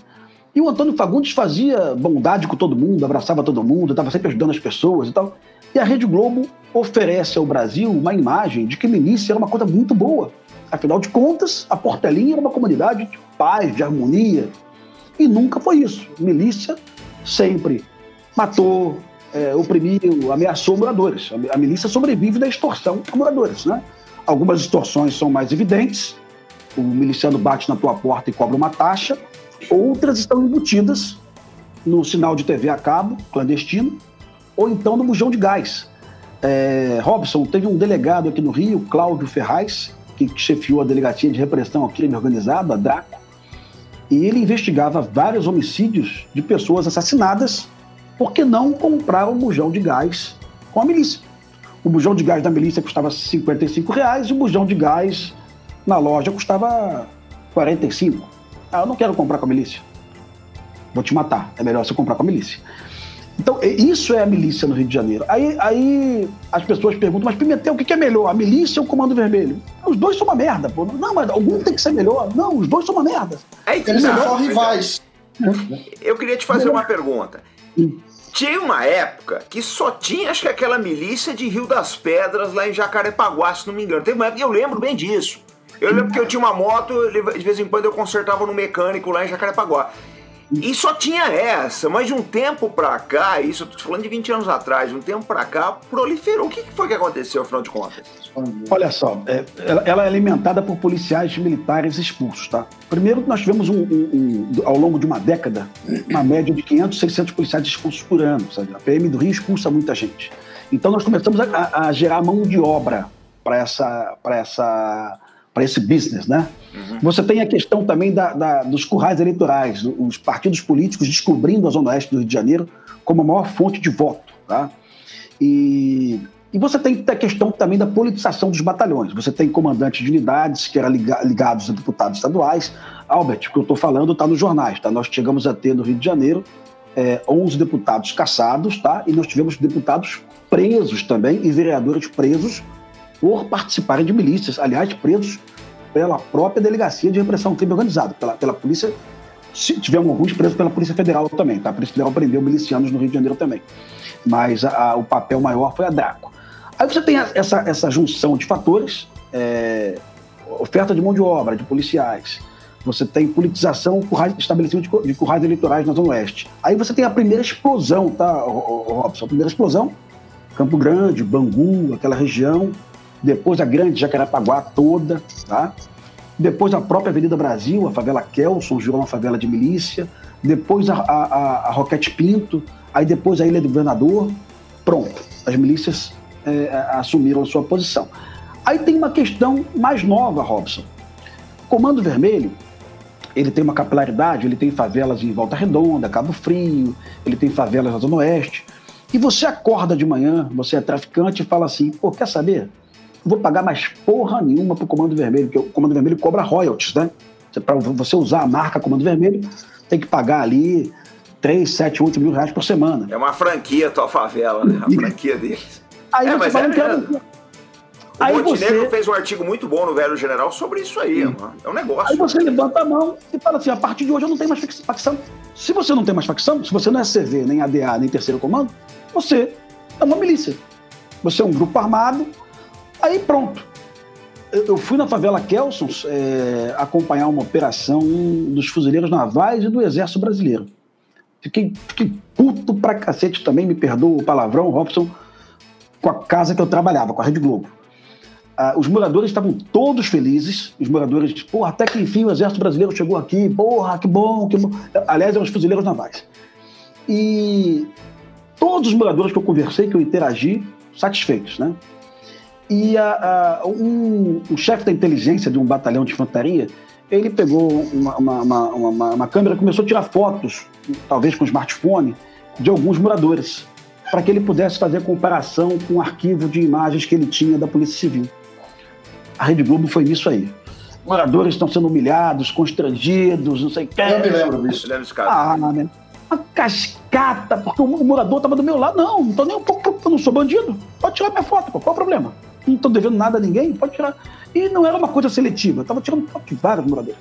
E o Antônio Fagundes fazia bondade com todo mundo, abraçava todo mundo, estava sempre ajudando as pessoas e tal. E a Rede Globo oferece ao Brasil uma imagem de que milícia era uma coisa muito boa. Afinal de contas, a Portelinha era uma comunidade de paz, de harmonia. E nunca foi isso. Milícia sempre matou, é, oprimiu, ameaçou moradores. A milícia sobrevive da extorsão a moradores. Né? Algumas extorsões são mais evidentes, o miliciano bate na tua porta e cobra uma taxa, outras estão embutidas no sinal de TV a cabo, clandestino, ou então no bujão de gás. É, Robson, teve um delegado aqui no Rio, Cláudio Ferraz, que chefiou a Delegacia de Repressão ao Crime Organizado, a DRACO, e ele investigava vários homicídios de pessoas assassinadas porque não compraram bujão de gás com a milícia. O bujão de gás da milícia custava 55 reais e o bujão de gás na loja custava 45. Ah, eu não quero comprar com a milícia. Vou te matar. É melhor você comprar com a milícia. Então, isso é a milícia no Rio de Janeiro. Aí, aí as pessoas perguntam, mas Pimentel, o que é melhor, a milícia ou o Comando Vermelho? Os dois são uma merda, pô. Não, mas algum tem que ser melhor. Não, os dois são uma merda. É, Eles são só rivais. Eu queria te fazer uma pergunta. Tinha uma época que só tinha, acho que aquela milícia de Rio das Pedras lá em Jacarepaguá, se não me engano. Teve uma época, eu lembro bem disso. Eu lembro que eu tinha uma moto, de vez em quando eu consertava no mecânico lá em Jacarepaguá. E só tinha essa, mas de um tempo pra cá, isso eu tô falando de 20 anos atrás, de um tempo pra cá, proliferou. O que foi que aconteceu, afinal de contas? Olha só, é, ela, é alimentada por policiais militares expulsos, tá? Primeiro, nós tivemos, um, um, um, ao longo de uma década, uma média de 500, 600 policiais expulsos por ano. Sabe? A PM do Rio expulsa muita gente. Então, nós começamos a, a gerar mão de obra para essa, essa para esse business, né? Uhum. Você tem a questão também da, da, dos currais eleitorais, os partidos políticos descobrindo a Zona Oeste do Rio de Janeiro como a maior fonte de voto, tá? E, e você tem a questão também da politização dos batalhões. Você tem comandantes de unidades que eram ligados a deputados estaduais. Albert, o que eu estou falando está nos jornais, tá? Nós chegamos a ter no Rio de Janeiro é, 11 deputados caçados, tá? E nós tivemos deputados presos também e vereadores presos por participarem de milícias, aliás, presos pela própria Delegacia de Repressão ao Crime Organizado, pela, pela polícia. Se tivemos alguns presos pela Polícia Federal também, tá? A Polícia Federal prendeu milicianos no Rio de Janeiro também. Mas a, a, o papel maior foi a Draco. Aí você tem essa, essa junção de fatores, é, oferta de mão de obra, de policiais, você tem politização, estabelecimento de, de currais eleitorais na Zona Oeste. Aí você tem a primeira explosão, tá, Robson? A primeira explosão, Campo Grande, Bangu, aquela região, depois a grande Jacarepaguá toda, tá? depois a própria Avenida Brasil, a favela Kelson, virou uma favela de milícia, depois a, a, a Roquete Pinto, aí depois a Ilha do Governador, pronto, as milícias é, assumiram a sua posição. Aí tem uma questão mais nova, Robson. Comando Vermelho, ele tem uma capilaridade, ele tem favelas em Volta Redonda, Cabo Frio, ele tem favelas na Zona Oeste, e você acorda de manhã, você é traficante e fala assim, pô, quer saber? Vou pagar mais porra nenhuma pro Comando Vermelho, porque o Comando Vermelho cobra royalties, né? Para você usar a marca Comando Vermelho, tem que pagar ali 3, 7, 8 mil reais por semana. É uma franquia tua favela, né? A franquia deles. Aí é, mas é, O aí Montenegro você... fez um artigo muito bom no Velho General sobre isso aí, mano. É um negócio. Aí você levanta a mão e fala assim: a partir de hoje eu não tenho mais facção. Se você não tem mais facção, se você não é CV, nem ADA, nem terceiro comando, você é uma milícia. Você é um grupo armado Aí pronto. Eu fui na favela Kelsons é, acompanhar uma operação dos fuzileiros navais e do Exército Brasileiro. Fiquei, fiquei puto pra cacete também, me perdoa o palavrão, Robson, com a casa que eu trabalhava, com a Rede Globo. Ah, os moradores estavam todos felizes, os moradores, porra, até que enfim o Exército Brasileiro chegou aqui, porra, que bom, que bom. Aliás, eram os fuzileiros navais. E todos os moradores que eu conversei, que eu interagi, satisfeitos, né? E a, a, um, o chefe da inteligência de um batalhão de infantaria, ele pegou uma, uma, uma, uma câmera e começou a tirar fotos, talvez com smartphone, de alguns moradores, para que ele pudesse fazer comparação com o arquivo de imagens que ele tinha da Polícia Civil. A Rede Globo foi nisso aí. Moradores estão sendo humilhados, constrangidos, não sei o que. Eu me lembro disso. Ah, né? Uma cascata, porque o morador estava do meu lado. Não, não tô nem um pouco, eu não sou bandido. Pode tirar minha foto, qual é o problema? não estão devendo nada a ninguém, pode tirar. E não era uma coisa seletiva, estava tirando foto de vários moradores.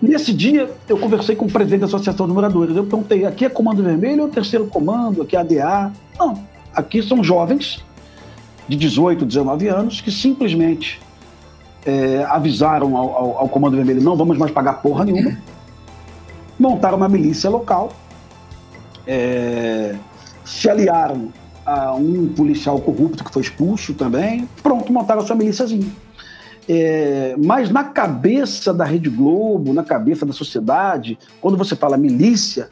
Nesse dia, eu conversei com o presidente da Associação de Moradores. Eu perguntei: aqui é Comando Vermelho ou Terceiro Comando? Aqui é ADA? Não, aqui são jovens de 18, 19 anos que simplesmente é, avisaram ao, ao, ao, Comando Vermelho: não vamos mais pagar porra nenhuma. Montaram uma milícia local, é, se aliaram a um policial corrupto que foi expulso também. Pronto, montaram a sua milíciazinha. É, mas na cabeça da Rede Globo, na cabeça da sociedade, quando você fala milícia,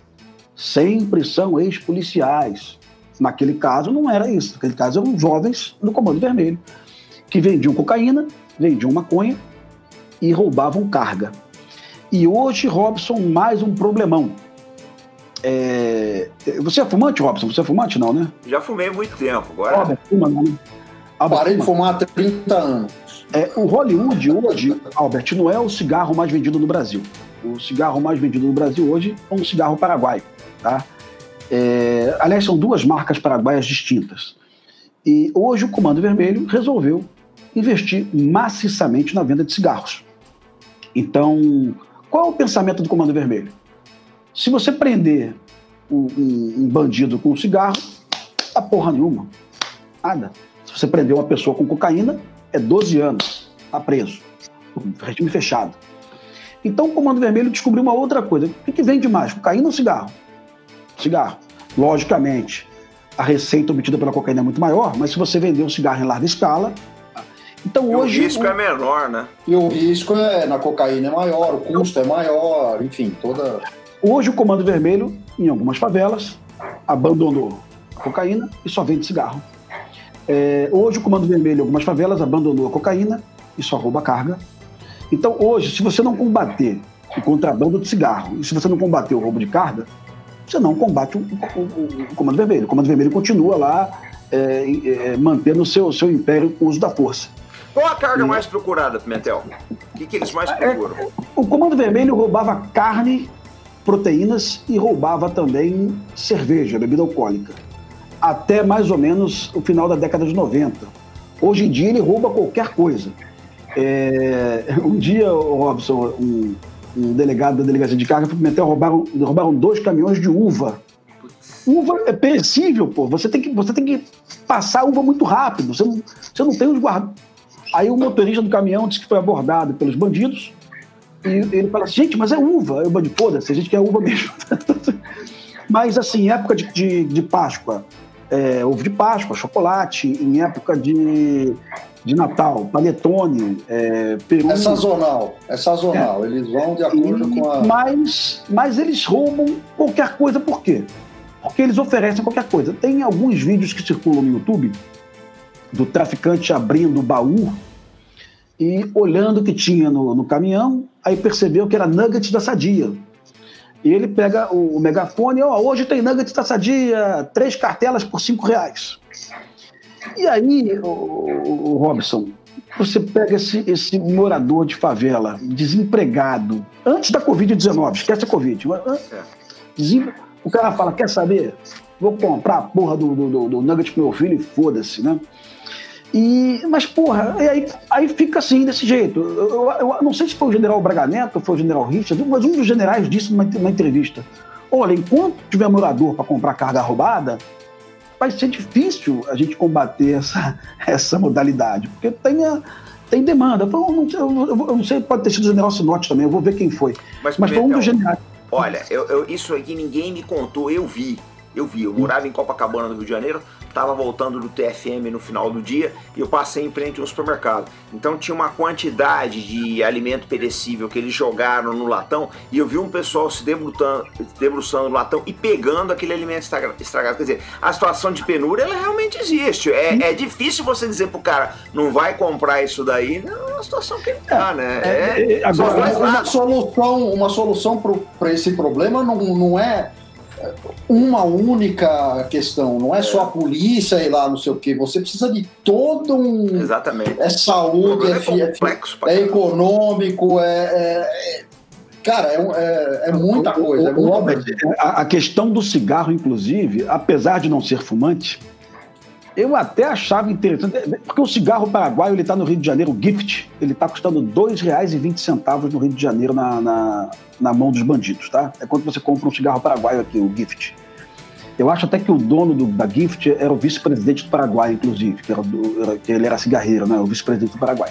sempre são ex-policiais. Naquele caso não era isso. Naquele caso eram jovens do Comando Vermelho, que vendiam cocaína, vendiam maconha e roubavam carga. E hoje, Robson, mais um problemão. É... Você é fumante, Robson? Você é fumante, não, né? Já fumei há muito tempo. Agora. Robert, fuma, não. Né? Albert, Parei de fumar há 30 anos. É, o Hollywood hoje, Albert, não é o cigarro mais vendido no Brasil. O cigarro mais vendido no Brasil hoje é um cigarro paraguaio. Tá? É, aliás, são duas marcas paraguaias distintas. E hoje o Comando Vermelho resolveu investir maciçamente na venda de cigarros. Então, qual é o pensamento do Comando Vermelho? Se você prender um, um, um bandido com um cigarro, a porra nenhuma. Nada. Se você prender uma pessoa com cocaína, é 12 anos. Está preso. Regime fechado. Então o Comando Vermelho descobriu uma outra coisa. O que vende mais, cocaína ou cigarro? Cigarro. Logicamente, a receita obtida pela cocaína é muito maior, mas se você vender um cigarro em larga escala. Então e hoje. O risco o... é menor, né? E o risco é, na cocaína é maior, o custo é maior, enfim, toda. Hoje o Comando Vermelho, em algumas favelas, abandonou a cocaína e só vende cigarro. É, hoje o Comando Vermelho, em algumas favelas, abandonou a cocaína e só rouba carga. Então hoje, se você não combater o contrabando de cigarro e se você não combater o roubo de carga, você não combate o, o, o, o Comando Vermelho. O Comando Vermelho continua lá é, é, mantendo o seu, seu império com o uso da força. Qual a carga mais procurada, Pimentel? O que, que eles mais é, procuram? É, o Comando Vermelho roubava carne, proteínas e roubava também cerveja, bebida alcoólica. Até mais ou menos o final da década de 90. Hoje em dia ele rouba qualquer coisa. É, um dia, Robson, um, um delegado da delegacia de carga Pimentel roubaram, roubaram dois caminhões de uva. Uva é perecível, pô. Você tem que, você tem que passar a uva muito rápido. Você não, você não tem os guardas. Aí o motorista do caminhão disse que foi abordado pelos bandidos. E ele fala assim, gente, mas é uva. Aí o bandido, foda-se, a gente quer uva mesmo. mas assim, época de, de, de Páscoa, é, ovo de Páscoa, chocolate, em época de de Natal, panetone, é, peru. É sazonal, é sazonal. É. Eles vão de acordo e, com a. Mas, mas eles roubam qualquer coisa, por quê? Porque eles oferecem qualquer coisa. Tem alguns vídeos que circulam no YouTube do traficante abrindo o baú e olhando o que tinha no, no caminhão, aí percebeu que era nugget da Sadia. E ele pega o, o megafone, ó, oh, hoje tem nugget da Sadia, três cartelas por cinco reais. E aí, o, o Robson, você pega esse, esse morador de favela, desempregado, antes da Covid-19, esquece a Covid. O cara fala: quer saber? Vou comprar a porra do, do, do nugget pro meu filho e foda-se, né? E, mas, porra, aí, aí fica assim, desse jeito. Eu, eu, eu, não sei se foi o general Braga Neto ou foi o general Richard, mas um dos generais disse numa, numa entrevista: olha, enquanto tiver morador para comprar carga roubada, vai ser difícil a gente combater essa, essa modalidade, porque tem, a, tem demanda. Eu não, sei, eu não sei, pode ter sido o general Sinote também, eu vou ver quem foi. Mas, Mas foi um dos generais. Olha, eu, eu, isso aqui ninguém me contou, eu vi. Eu vi, eu morava em Copacabana, no Rio de Janeiro, estava voltando do TFM no final do dia e eu passei em frente a um supermercado. Então tinha uma quantidade de alimento perecível que eles jogaram no latão e eu vi um pessoal se debruçando no latão e pegando aquele alimento estragado. Quer dizer, a situação de penúria ela realmente existe. É, é difícil você dizer pro cara não vai comprar isso daí, não é uma situação que ele tá, né? É, é, é agora, uma solução, uma solução para esse problema não, não é uma única questão, não é só a polícia ir lá, não sei o que, você precisa de todo um. Exatamente. É saúde, é, é, complexo é, é econômico, é, é. Cara, é, é, é, muita coisa. É muita Robert, coisa. A, a questão do cigarro, inclusive, apesar de não ser fumante, eu até achava interessante, porque o cigarro paraguaio ele está no Rio de Janeiro, o gift, ele está custando R$ 2,20 no Rio de Janeiro na, na, na, mão dos bandidos, tá? É quando você compra um cigarro paraguaio aqui, o gift. Eu acho até que o dono do, da gift era o vice-presidente do Paraguai, inclusive, que, era do, era, que ele era cigarreiro, né? O vice-presidente do Paraguai.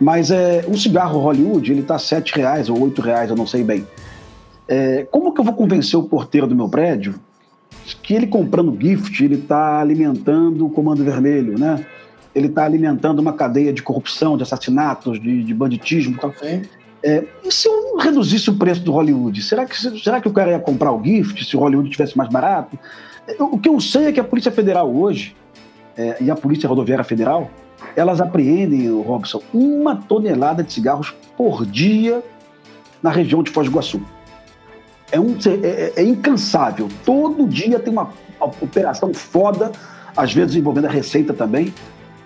Mas é, um cigarro Hollywood, ele está R$ reais ou R$ reais, eu não sei bem. É, como que eu vou convencer o porteiro do meu prédio que ele comprando gift, ele está alimentando o Comando Vermelho, né? Ele está alimentando uma cadeia de corrupção, de assassinatos, de, de banditismo. Tal. É, e se eu reduzisse o preço do Hollywood? Será que, será que o cara ia comprar o gift se o Hollywood tivesse mais barato? O que eu sei é que a Polícia Federal hoje, é, e a Polícia Rodoviária Federal, elas apreendem, Robson, uma tonelada de cigarros por dia na região de Foz do Iguaçu. É, um, é, é, é incansável. Todo dia tem uma operação foda, às vezes envolvendo a receita também,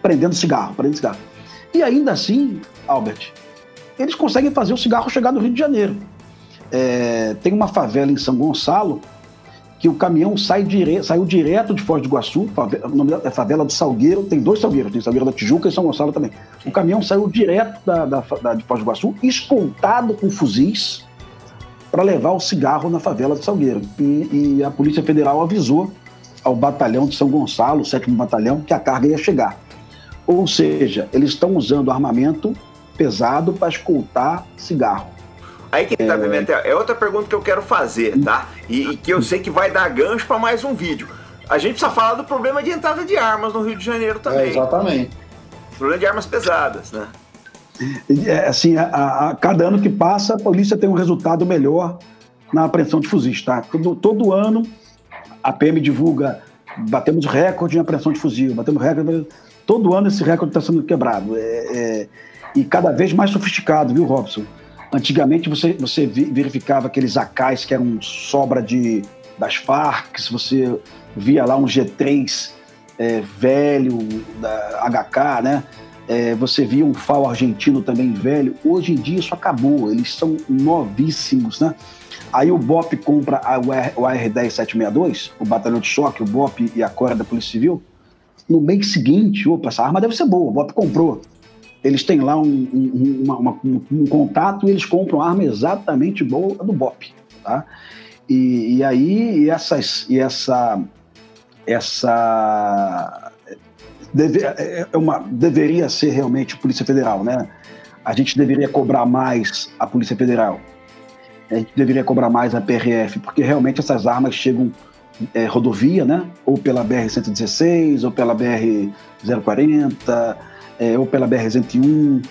prendendo cigarro, prendendo cigarro. E ainda assim, Albert, eles conseguem fazer o cigarro chegar no Rio de Janeiro. É, tem uma favela em São Gonçalo que o caminhão sai dire... saiu direto de Foz do Iguaçu, favela, é favela do Salgueiro, tem dois Salgueiros, tem Salgueiro da Tijuca e São Gonçalo também. O caminhão saiu direto da, da, da de Foz do Iguaçu, escoltado com fuzis, para levar o cigarro na favela do Salgueiro. E, e, a Polícia Federal avisou ao batalhão de São Gonçalo, o sétimo batalhão, que a carga ia chegar. Ou seja, eles estão usando armamento pesado para escoltar cigarro. Aí que tá, Pimentel, é outra pergunta que eu quero fazer, tá? E, e que eu sei que vai dar gancho para mais um vídeo. A gente precisa falar do problema de entrada de armas no Rio de Janeiro também. É, exatamente. Problema de armas pesadas, né? É, assim, a, a, cada ano que passa, a polícia tem um resultado melhor na apreensão de fuzis, tá? Todo, todo ano a PM divulga, batemos recorde em apreensão de fuzil, batemos recorde. Todo ano esse recorde está sendo quebrado. É, é, e cada vez mais sofisticado, viu, Robson? Antigamente você, você verificava aqueles AKs que eram sobra de, das Farc, você via lá um G3 é, velho, da HK, né? É, você via um FAO argentino também velho. Hoje em dia isso acabou, eles são novíssimos, né? Aí o BOP compra a, o AR-10762, o Batalhão de Choque, o BOP e a Cora da Polícia Civil. No mês seguinte, opa, essa arma deve ser boa, o BOP comprou eles têm lá um, um, uma, uma, um, um contato e eles compram arma exatamente igual a do BOP, tá? E, e aí e essas, e essa, essa deve, é, é uma, deveria ser realmente Polícia Federal, né? A gente deveria cobrar mais a Polícia Federal. A gente deveria cobrar mais a PRF, porque realmente essas armas chegam é, rodovia, né? Ou pela BR-116, ou pela BR-040, é, ou pela BR-101.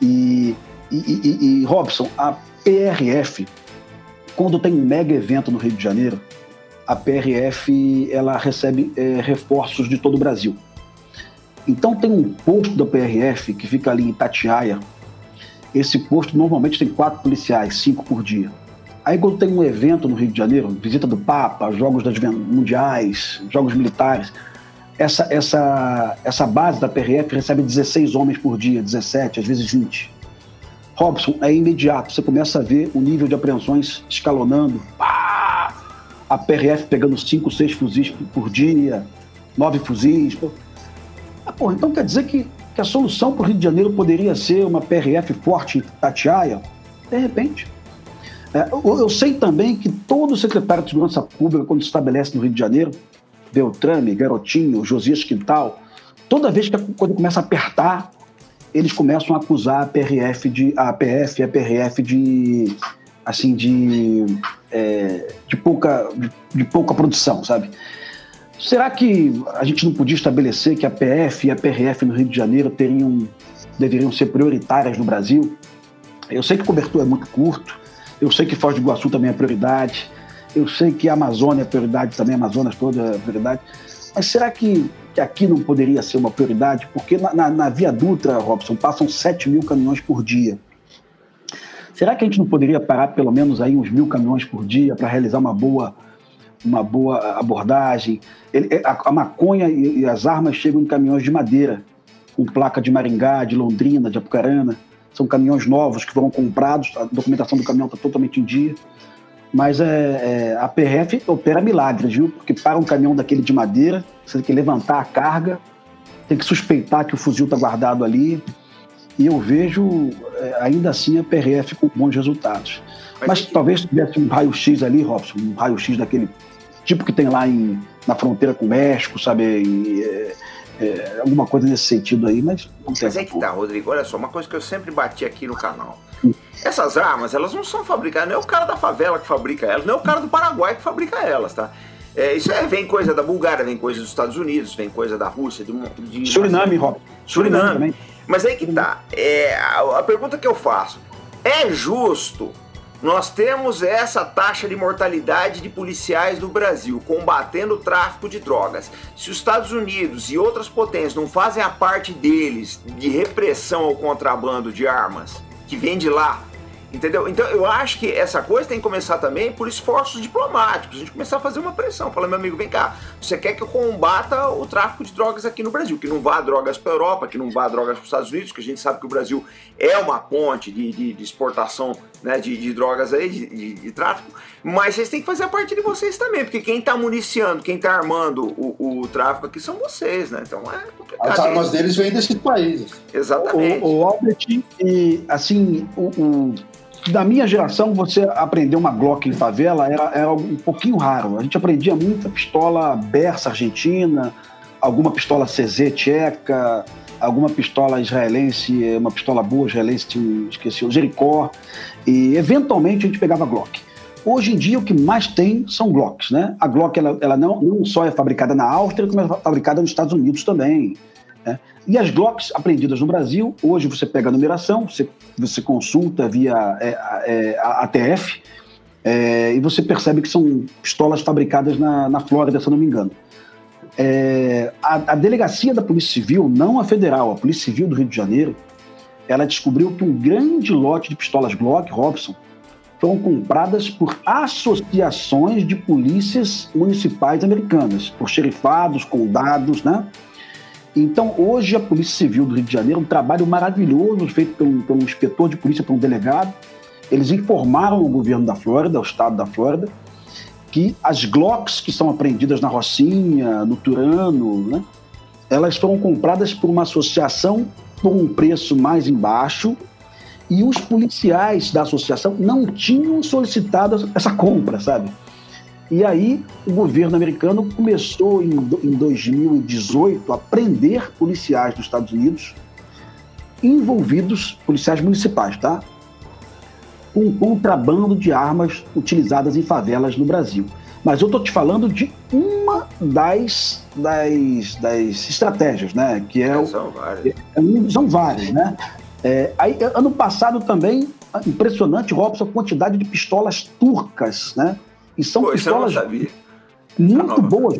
E, e, e, e, Robson, a PRF, quando tem um mega evento no Rio de Janeiro, a PRF ela recebe é, reforços de todo o Brasil. Então tem um posto da PRF que fica ali em Itatiaia. Esse posto normalmente tem quatro policiais, cinco por dia. Aí quando tem um evento no Rio de Janeiro, visita do Papa, jogos das mundiais, jogos militares, essa, essa, essa base da PRF recebe 16 homens por dia, 17, às vezes 20. Robson, é imediato. Você começa a ver o nível de apreensões escalonando. Pá! A PRF pegando 5, 6 fuzis por dia, 9 fuzis. Ah, então quer dizer que, que a solução para o Rio de Janeiro poderia ser uma PRF forte em Tatiaia? De repente. É, eu, eu sei também que todo secretário de Segurança Pública, quando se estabelece no Rio de Janeiro, Beltrame, Garotinho, Josias Quintal, toda vez que a coisa começa a apertar, eles começam a acusar a PRF de a PF a PRF de assim de é, de pouca de, de, pouca produção, sabe? Será que a gente não podia estabelecer que a PF e a PRF no Rio de Janeiro teriam deveriam ser prioritárias no Brasil? Eu sei que o cobertor é muito curto, eu sei que Foz do Iguaçu também é prioridade, eu sei que a Amazônia é prioridade também, a Amazonas toda é prioridade. Mas será que, que aqui não poderia ser uma prioridade? Porque na, na, na Via Dutra, Robson, passam 7 mil caminhões por dia. Será que a gente não poderia parar pelo menos aí uns mil caminhões por dia para realizar uma boa, uma boa abordagem? Ele, é, a, a, maconha e, e, as armas chegam em caminhões de madeira, com placa de Maringá, de Londrina, de Apucarana. São caminhões novos que foram comprados, a documentação do caminhão está totalmente em dia. Mas é, é, a PRF opera milagres, viu? Porque para um caminhão daquele de madeira, você tem que levantar a carga, tem que suspeitar que o fuzil está guardado ali. E eu vejo, é, ainda assim, a PRF com bons resultados. Mas, Mas talvez tivesse um raio-x ali, Robson, um raio-x daquele tipo que tem lá em, na fronteira com o México, sabe? E, é, é, alguma coisa nesse sentido aí, mas não tem. Mas é que tá, Rodrigo, olha só, uma coisa que eu sempre bati aqui no canal. Essas armas, elas não são fabricadas, não é o cara da favela que fabrica elas, não é o cara do Paraguai que fabrica elas, tá? É, isso é, vem coisa da Bulgária, vem coisa dos Estados Unidos, vem coisa da Rússia, de, de Suriname, Rob. Suriname. Suriname também. Mas aí que tá. É, a, a pergunta que eu faço: é justo nós temos essa taxa de mortalidade de policiais no Brasil combatendo o tráfico de drogas. Se os Estados Unidos e outras potências não fazem a parte deles de repressão ao contrabando de armas, que vem de lá, Entendeu? Então eu acho que essa coisa tem que começar também por esforços diplomáticos. A gente começar a fazer uma pressão. Falar, meu amigo, vem cá, você quer que eu combata o tráfico de drogas aqui no Brasil? Que não vá drogas para a Europa, que não vá drogas para os Estados Unidos, que a gente sabe que o Brasil é uma ponte de, de, de exportação né, de, de, drogas aí, de, de, tráfico. Mas vocês têm que fazer a parte de vocês também, porque quem está municiando, quem está armando o, o, tráfico aqui são vocês, né? Então é complicado. As armas deles vêm desses países. Exatamente. O, o Albert, e assim, o, o da minha geração, você aprender uma Glock em favela era, era um pouquinho raro. A gente aprendia muita pistola Bersa argentina, alguma pistola CZ tcheca, alguma pistola israelense, uma pistola boa israelense, esqueci, o Jericó. E eventualmente a gente pegava Glock. Hoje em dia o que mais tem são Glocks, né? A Glock ela, ela não, não só é fabricada na Áustria, como é fabricada nos Estados Unidos também. Né? E as Glocks aprendidas no Brasil, hoje você pega a numeração, você, você consulta via é, é, ATF, é, e você percebe que são pistolas fabricadas na, na Flórida, se eu não me engano. É, a, a, delegacia da Polícia Civil, não a federal, a Polícia Civil do Rio de Janeiro, ela descobriu que um grande lote de pistolas Glock, Robson, foram compradas por associações de polícias municipais americanas, por xerifados, condados, né? Então, hoje, a Polícia Civil do Rio de Janeiro, um trabalho maravilhoso feito por um, por um inspetor de polícia, por um delegado. Eles informaram o governo da Flórida, o estado da Flórida, que as Glocks que são apreendidas na Rocinha, no Turano, né, elas foram compradas por uma associação por um preço mais embaixo e os policiais da associação não tinham solicitado essa compra, sabe? E aí o governo americano começou em, em 2018 a prender policiais dos Estados Unidos envolvidos, policiais municipais, tá? Com contrabando de armas utilizadas em favelas no Brasil. Mas eu estou te falando de uma das, das, das estratégias, né? Que é, são várias. É, são várias, né? É, aí, ano passado também, impressionante, Robson, a quantidade de pistolas turcas, né? E são Pô, pistolas muito boas.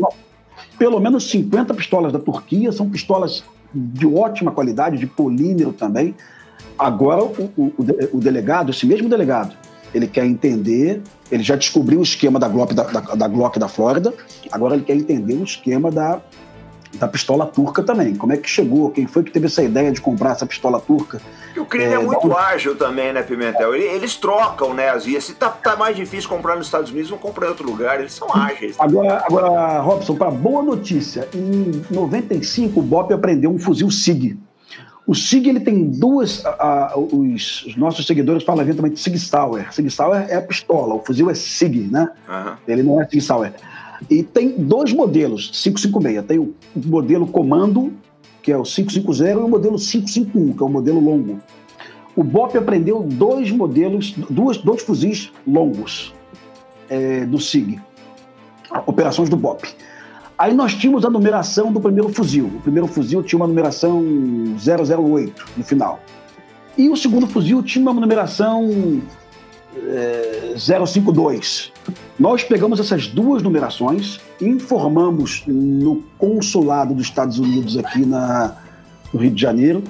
Pelo menos 50 pistolas da Turquia são pistolas de ótima qualidade, de polímero também. Agora, o, o, o, delegado, esse mesmo delegado, ele quer entender, ele já descobriu o esquema da Glock da, da, da Glock da Flórida, agora ele quer entender o esquema da da pistola turca também. Como é que chegou? Quem foi que teve essa ideia de comprar essa pistola turca? E o crime é, é muito ágil também, né, Pimentel? Eles trocam, né, as. Se tá, tá, mais difícil comprar nos Estados Unidos, vão comprar em outro lugar. Eles são ágeis. Agora, agora Robson, para boa notícia, em 95 o BOP aprendeu um fuzil SIG. O SIG ele tem duas. os, os, nossos seguidores falam eventualmente SIG Sauer. SIG Sauer é a pistola, o fuzil é SIG, né? Uhum. Ele não é SIG Sauer. E tem dois modelos 556. Tem o modelo comando, que é o 550, e o modelo 551, que é o modelo longo. O BOP aprendeu dois modelos, duas, dois fuzis longos é, do SIG, operações do BOP. Aí nós tínhamos a numeração do primeiro fuzil. O primeiro fuzil tinha uma numeração 008 no final. E o segundo fuzil tinha uma numeração é, 052. Nós pegamos essas duas numerações, informamos no consulado dos Estados Unidos aqui na, no Rio de Janeiro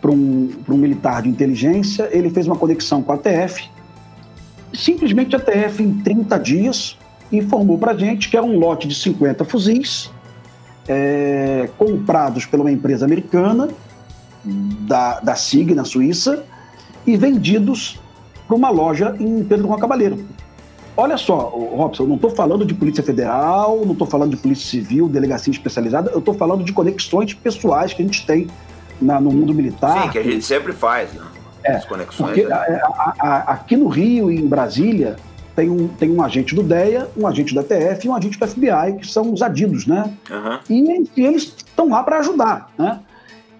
para um, um militar de inteligência. Ele fez uma conexão com a TF. Simplesmente a TF, em 30 dias, informou para a gente que era um lote de 50 fuzis é, comprados por uma empresa americana da, da SIG, na Suíça, e vendidos para uma loja em Pedro Juan Cabaleiro. Olha só, Robson, eu não estou falando de Polícia Federal, não estou falando de Polícia Civil, delegacia especializada, eu estou falando de conexões pessoais que a gente tem na, no mundo militar. Sim, que a gente sempre faz, né? É, As conexões. Porque, né? a, a, aqui no Rio e em Brasília tem um, tem um agente do DEA, um agente da TF e um agente do FBI, que são os adidos, né? Uhum. E, e eles estão lá para ajudar, né?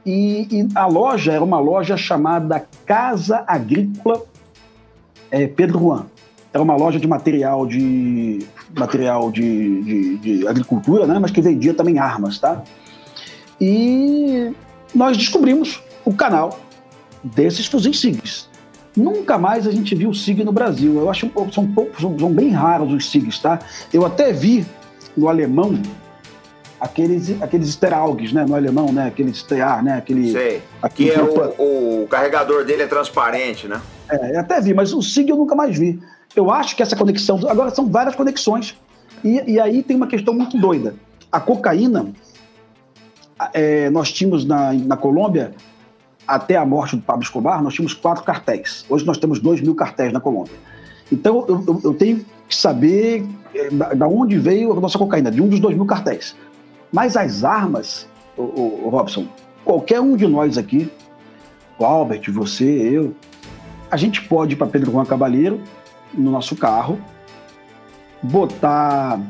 E, e, a loja era uma loja chamada Casa Agrícola é, Pedro Juan. Era uma loja de material de material de, de, de, agricultura, né? mas que vendia também armas, tá? E nós descobrimos o canal desses fuzis SIGs. Nunca mais a gente viu SIG no Brasil. Eu acho que são, são, são bem raros os SIGs, tá? Eu até vi no alemão aqueles, aqueles Steraugs, né? No alemão, né? Aquele Stear, né? Aquele, Sei. Aqui é o, o, carregador dele é transparente, né? É, até vi, mas o SIG eu nunca mais vi. Eu acho que essa conexão. Agora são várias conexões. E, e aí tem uma questão muito doida. A cocaína, é, nós tínhamos na, na Colômbia, até a morte do Pablo Escobar, nós tínhamos quatro cartéis. Hoje nós temos dois mil cartéis na Colômbia. Então eu, eu, eu tenho que saber é, da, da, onde veio a nossa cocaína, de um dos dois mil cartéis. Mas as armas, o, o, o Robson, qualquer um de nós aqui, o Albert, você, eu, a gente pode ir para Pedro Juan Cabalheiro no nosso carro, botar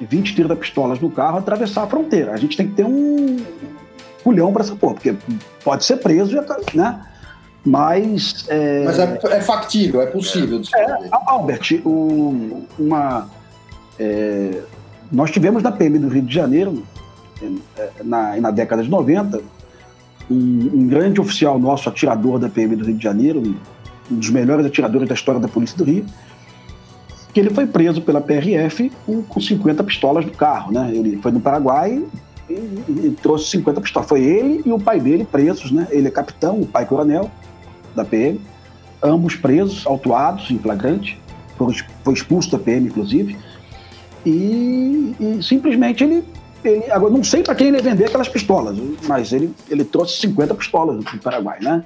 20, 30 pistolas no carro, atravessar a fronteira. A gente tem que ter um culhão para essa porra, porque pode ser preso, né? Mas. É, Mas é, é factível, é possível. É, Albert, o, uma. É, nós tivemos na PM do Rio de Janeiro, é, na, na década de 90, um, um, grande oficial nosso, atirador da PM do Rio de Janeiro, um dos melhores atiradores da história da Polícia do Rio, que ele foi preso pela PRF com, com 50 pistolas no carro. Né? Ele foi no Paraguai e, e, trouxe 50 pistolas. Foi ele e o pai dele presos. Né? Ele é capitão, o pai coronel da PM, ambos presos, autuados em flagrante, foi expulso da PM, inclusive. E, e simplesmente ele, ele, Agora, não sei para quem ele ia vender aquelas pistolas, mas ele, ele trouxe 50 pistolas do Paraguai, né?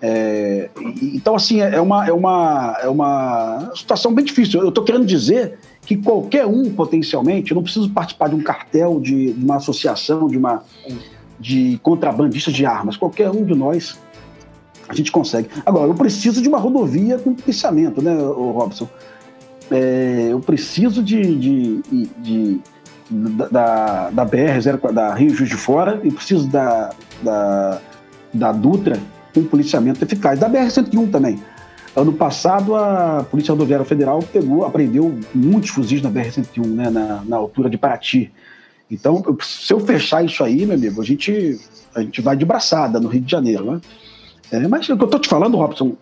É, então, assim, é uma, é, uma, é uma situação bem difícil. Eu estou querendo dizer que qualquer um, potencialmente, eu não preciso participar de um cartel, de, de uma associação, de, uma, de contrabandistas de armas. Qualquer um de nós, a gente consegue. Agora, eu preciso de uma rodovia com policiamento, né, Robson? É, eu preciso de, de, de, de da, da BR, da Rio Juiz de Fora, e preciso da, da, da Dutra com policiamento eficaz. Da BR-101 também. Ano passado, a Polícia Rodoviária Federal pegou, apreendeu muitos fuzis na BR-101, né, na, na, altura de Paraty. Então, se eu fechar isso aí, meu amigo, a gente, a gente vai de braçada no Rio de Janeiro. Né? É, mas o que eu estou te falando, Robson,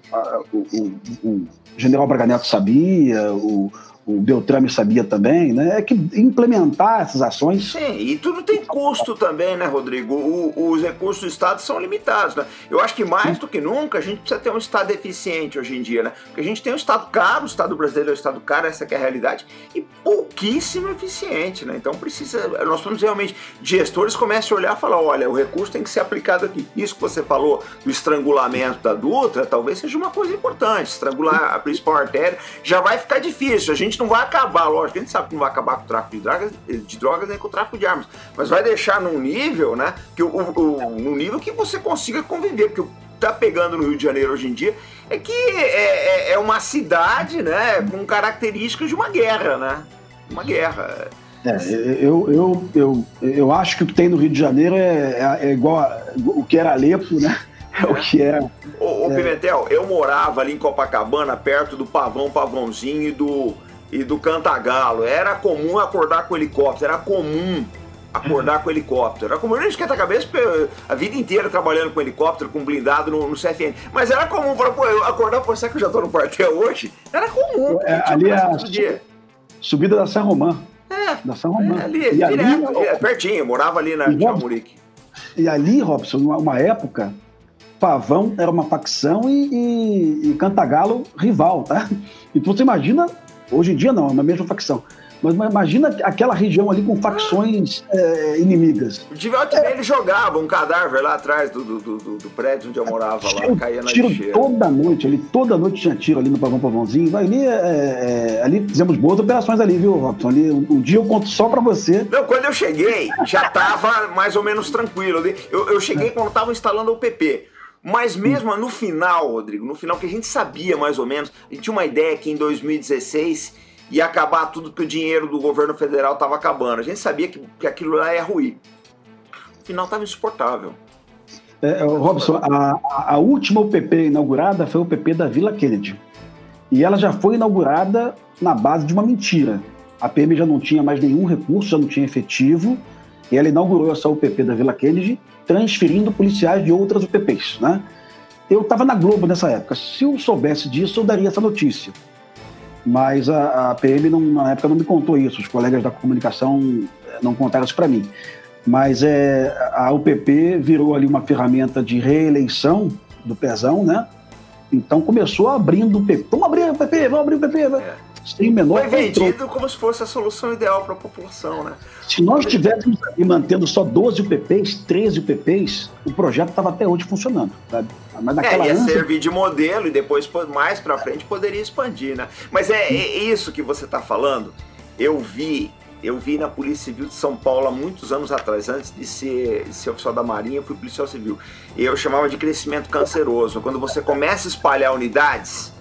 o, o, o general Braga Neto sabia, o, o Beltrame sabia também, né? É que implementar essas ações. Sim, e tudo tem custo também, né, Rodrigo? O, os recursos do Estado são limitados, né? Eu acho que mais Sim. do que nunca a gente precisa ter um Estado eficiente hoje em dia, né? Porque a gente tem um Estado caro, o Estado brasileiro é um Estado caro, essa é a realidade, e pouquíssimo eficiente, né? Então precisa, nós precisamos realmente, gestores comecem a olhar e falar, olha, o recurso tem que ser aplicado aqui. Isso que você falou do estrangulamento da Dutra, talvez seja uma coisa importante. Estrangular a principal artéria já vai ficar difícil. A gente gente não vai acabar, lógico, a gente sabe que não vai acabar com o tráfico de drogas, de drogas nem com o tráfico de armas, mas vai deixar num nível, né, que o, o, num nível que você consiga conviver, porque o que tá pegando no Rio de Janeiro hoje em dia é que é, é, é uma cidade, né, com características de uma guerra, né, uma guerra. É, eu, eu, eu, eu acho que o que tem no Rio de Janeiro é, é, é igual a, o que era Alepo, né? É o que era. Ô, ô é. Pimentel, eu morava ali em Copacabana, perto do Pavão Pavãozinho e do, e do Cantagalo. Era comum acordar com helicóptero, era comum acordar com helicóptero. Era comum, eu não esquenta a cabeça, porque a vida inteira trabalhando com helicóptero, com blindado no, no CFN. Mas era comum, falar, pô, eu acordar, pô, será que eu já tô no quartel hoje? Era comum. É, ali é a dia. subida da São Romã. É, da São Romã. É, ali, e direto, ali, é, pertinho, morava ali na Chamurique. E ali, Robson, numa época, Pavão era uma facção e, e, e Cantagalo rival, tá? Então você imagina Hoje em dia não, é uma mesma facção. Mas imagina aquela região ali com facções é, inimigas. De volta é. ele jogava um cadáver lá atrás do, do, do, do prédio onde eu morava tiro, lá, caía na tiro lixeira. toda noite, ali, toda noite tinha tiro ali no Pavão Pavãozinho. Ali, é, é, ali fizemos boas operações ali, viu, Robson? Ali, um, um dia eu conto só pra você. Não, quando eu cheguei, já tava mais ou menos tranquilo. Eu, eu cheguei quando tava instalando o PP. Mas mesmo no final, Rodrigo, no final que a gente sabia mais ou menos, a gente tinha uma ideia que em 2016 ia acabar tudo que o dinheiro do governo federal estava acabando. A gente sabia que, que aquilo lá ia ruir. No final estava insuportável. É, é Robson, a, a última UPP inaugurada foi o UPP da Vila Kennedy. E ela já foi inaugurada na base de uma mentira. A PM já não tinha mais nenhum recurso, já não tinha efetivo, e ela inaugurou essa UPP da Vila Kennedy transferindo policiais de outras UPPs, né? Eu estava na Globo nessa época. Se eu soubesse disso, eu daria essa notícia. Mas a, a PM, não, na época, não me contou isso. Os colegas da comunicação eh, não contaram isso para mim. Mas é, a UPP virou ali uma ferramenta de reeleição do Pezão, né? Então começou abrindo o PP. Vamos abrir o PP, vamos abrir o PP. É. Sem menor Foi vendido como se fosse a solução ideal para a população, né? Se nós estivéssemos mantendo só 12 UPPs, 13 UPPs, o projeto estava até hoje funcionando, sabe? Mas naquela é, ia ânsia... servir de modelo e depois, mais para frente, poderia expandir, né? Mas é, é isso que você está falando. Eu vi eu vi na Polícia Civil de São Paulo há muitos anos atrás, antes de ser, de ser oficial da Marinha, eu fui policial civil. E eu chamava de crescimento canceroso. Quando você começa a espalhar unidades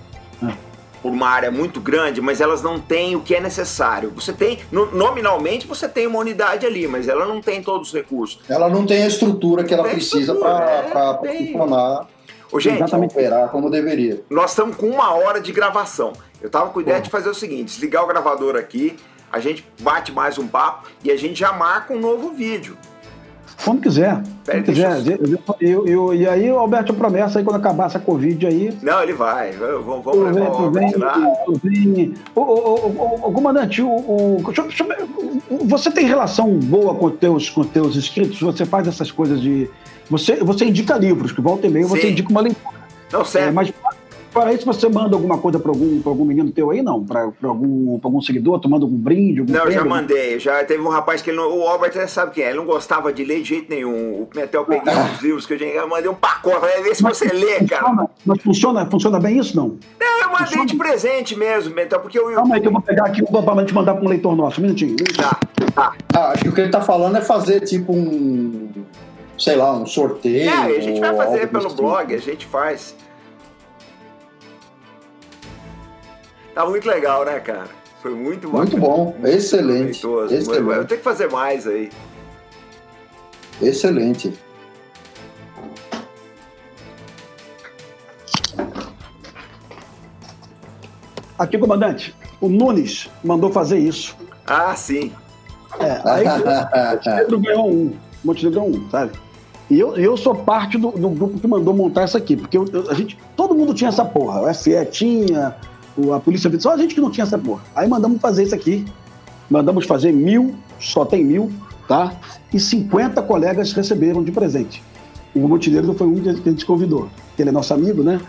por uma área muito grande, mas elas não têm o que é necessário. Você tem, nominalmente, você tem uma unidade ali, mas ela não tem todos os recursos. Ela não tem a estrutura que ela precisa para é, funcionar. Ô, gente, Exatamente. operar como deveria. Nós estamos com uma hora de gravação. Eu estava com a ideia de fazer o seguinte: desligar o gravador aqui, a gente bate mais um papo e a gente já marca um novo vídeo. Quando quiser. Quando quiser. Eu... Eu, eu, e aí, Alberto, a promessa aí, quando acabar essa Covid aí. Não, ele vai. Vamos, vamos levar o Alberto lá. O, o, o, comandante, o, o, você tem relação boa com teus, com teus inscritos? Você faz essas coisas de. Você, você indica livros, que volta e meio você indica uma leitura. Não, certo. É, mas para isso, você manda alguma coisa para algum, algum menino teu aí, não? Para algum, algum seguidor? Tu manda algum brinde? Algum não, prêmio? já mandei. Já teve um rapaz que ele não, o Albert até sabe quem é, ele não gostava de ler de jeito nenhum. O Pimentel peguei ah. uns livros que eu, eu mandei um pacote, vai ver se você lê, cara. Mas funciona, funciona bem isso, não? Não, eu mandei funciona? de presente mesmo, Pimentel, porque eu... Calma aí que eu vou pegar aqui um para te mandar para um leitor nosso. Um minutinho. Tá, tá. Ah, acho que o que ele tá falando é fazer tipo um... Sei lá, um sorteio. É, a gente vai fazer pelo tipo. blog, a gente faz. Tá muito legal, né, cara? Foi muito bom. Muito bom, muito excelente. excelente. Eu tenho que fazer mais aí. Excelente. Aqui, comandante, o Nunes mandou fazer isso. Ah, sim. É, aí o Montenegro ganhou um. Montenegro ganhou um, sabe? E eu, eu sou parte do, do grupo que mandou montar isso aqui, porque eu, eu, a gente, todo mundo tinha essa porra. O FE tinha, a polícia só a gente que não tinha essa porra. Aí mandamos fazer isso aqui. Mandamos fazer mil, só tem mil, tá? E 50 colegas receberam de presente. O Montenegro foi um que a gente convidou. Ele é nosso amigo, né?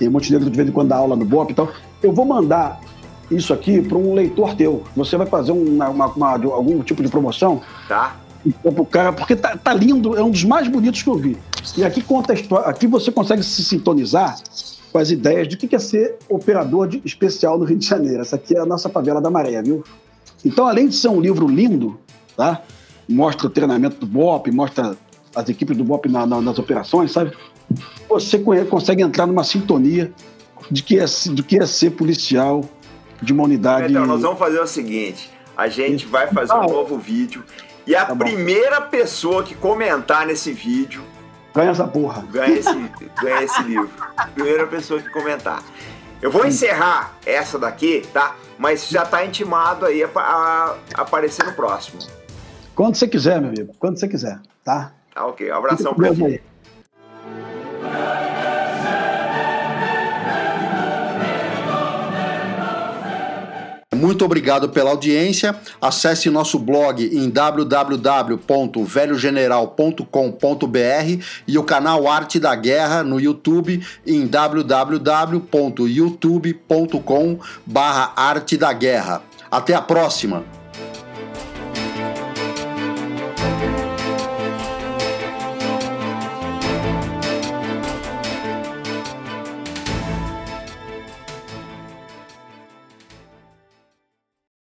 E o Montenegro de vez em quando dá aula no BOP e tal. Eu vou mandar isso aqui para um leitor teu. Você vai fazer uma, uma, uma, algum tipo de promoção? Tá. Pro cara, porque tá, tá lindo, é um dos mais bonitos que eu vi. E aqui conta a história, aqui você consegue se sintonizar com as ideias de o que é ser operador de, especial no Rio de Janeiro. Essa aqui é a nossa favela da Maré, viu? Então, além de ser um livro lindo, tá? Mostra o treinamento do BOP, mostra as equipes do BOP na, na, nas operações, sabe? Você consegue entrar numa sintonia de que é, do que é ser policial de uma unidade. Então, nós vamos fazer o seguinte: a gente vai fazer um novo vídeo e a tá primeira pessoa que comentar nesse vídeo Ganha essa porra. Ganha esse, ganha esse livro. Primeira pessoa que comentar. Eu vou encerrar essa daqui, tá? Mas já tá intimado aí a, a, a aparecer no próximo. Quando você quiser, meu amigo. Quando você quiser, tá? Tá ok. Um abração pra ti. Muito obrigado pela audiência. Acesse nosso blog em www.velhogeneral.com.br e o canal Arte da Guerra no YouTube em www.youtube.com/arte da guerra. Até a próxima.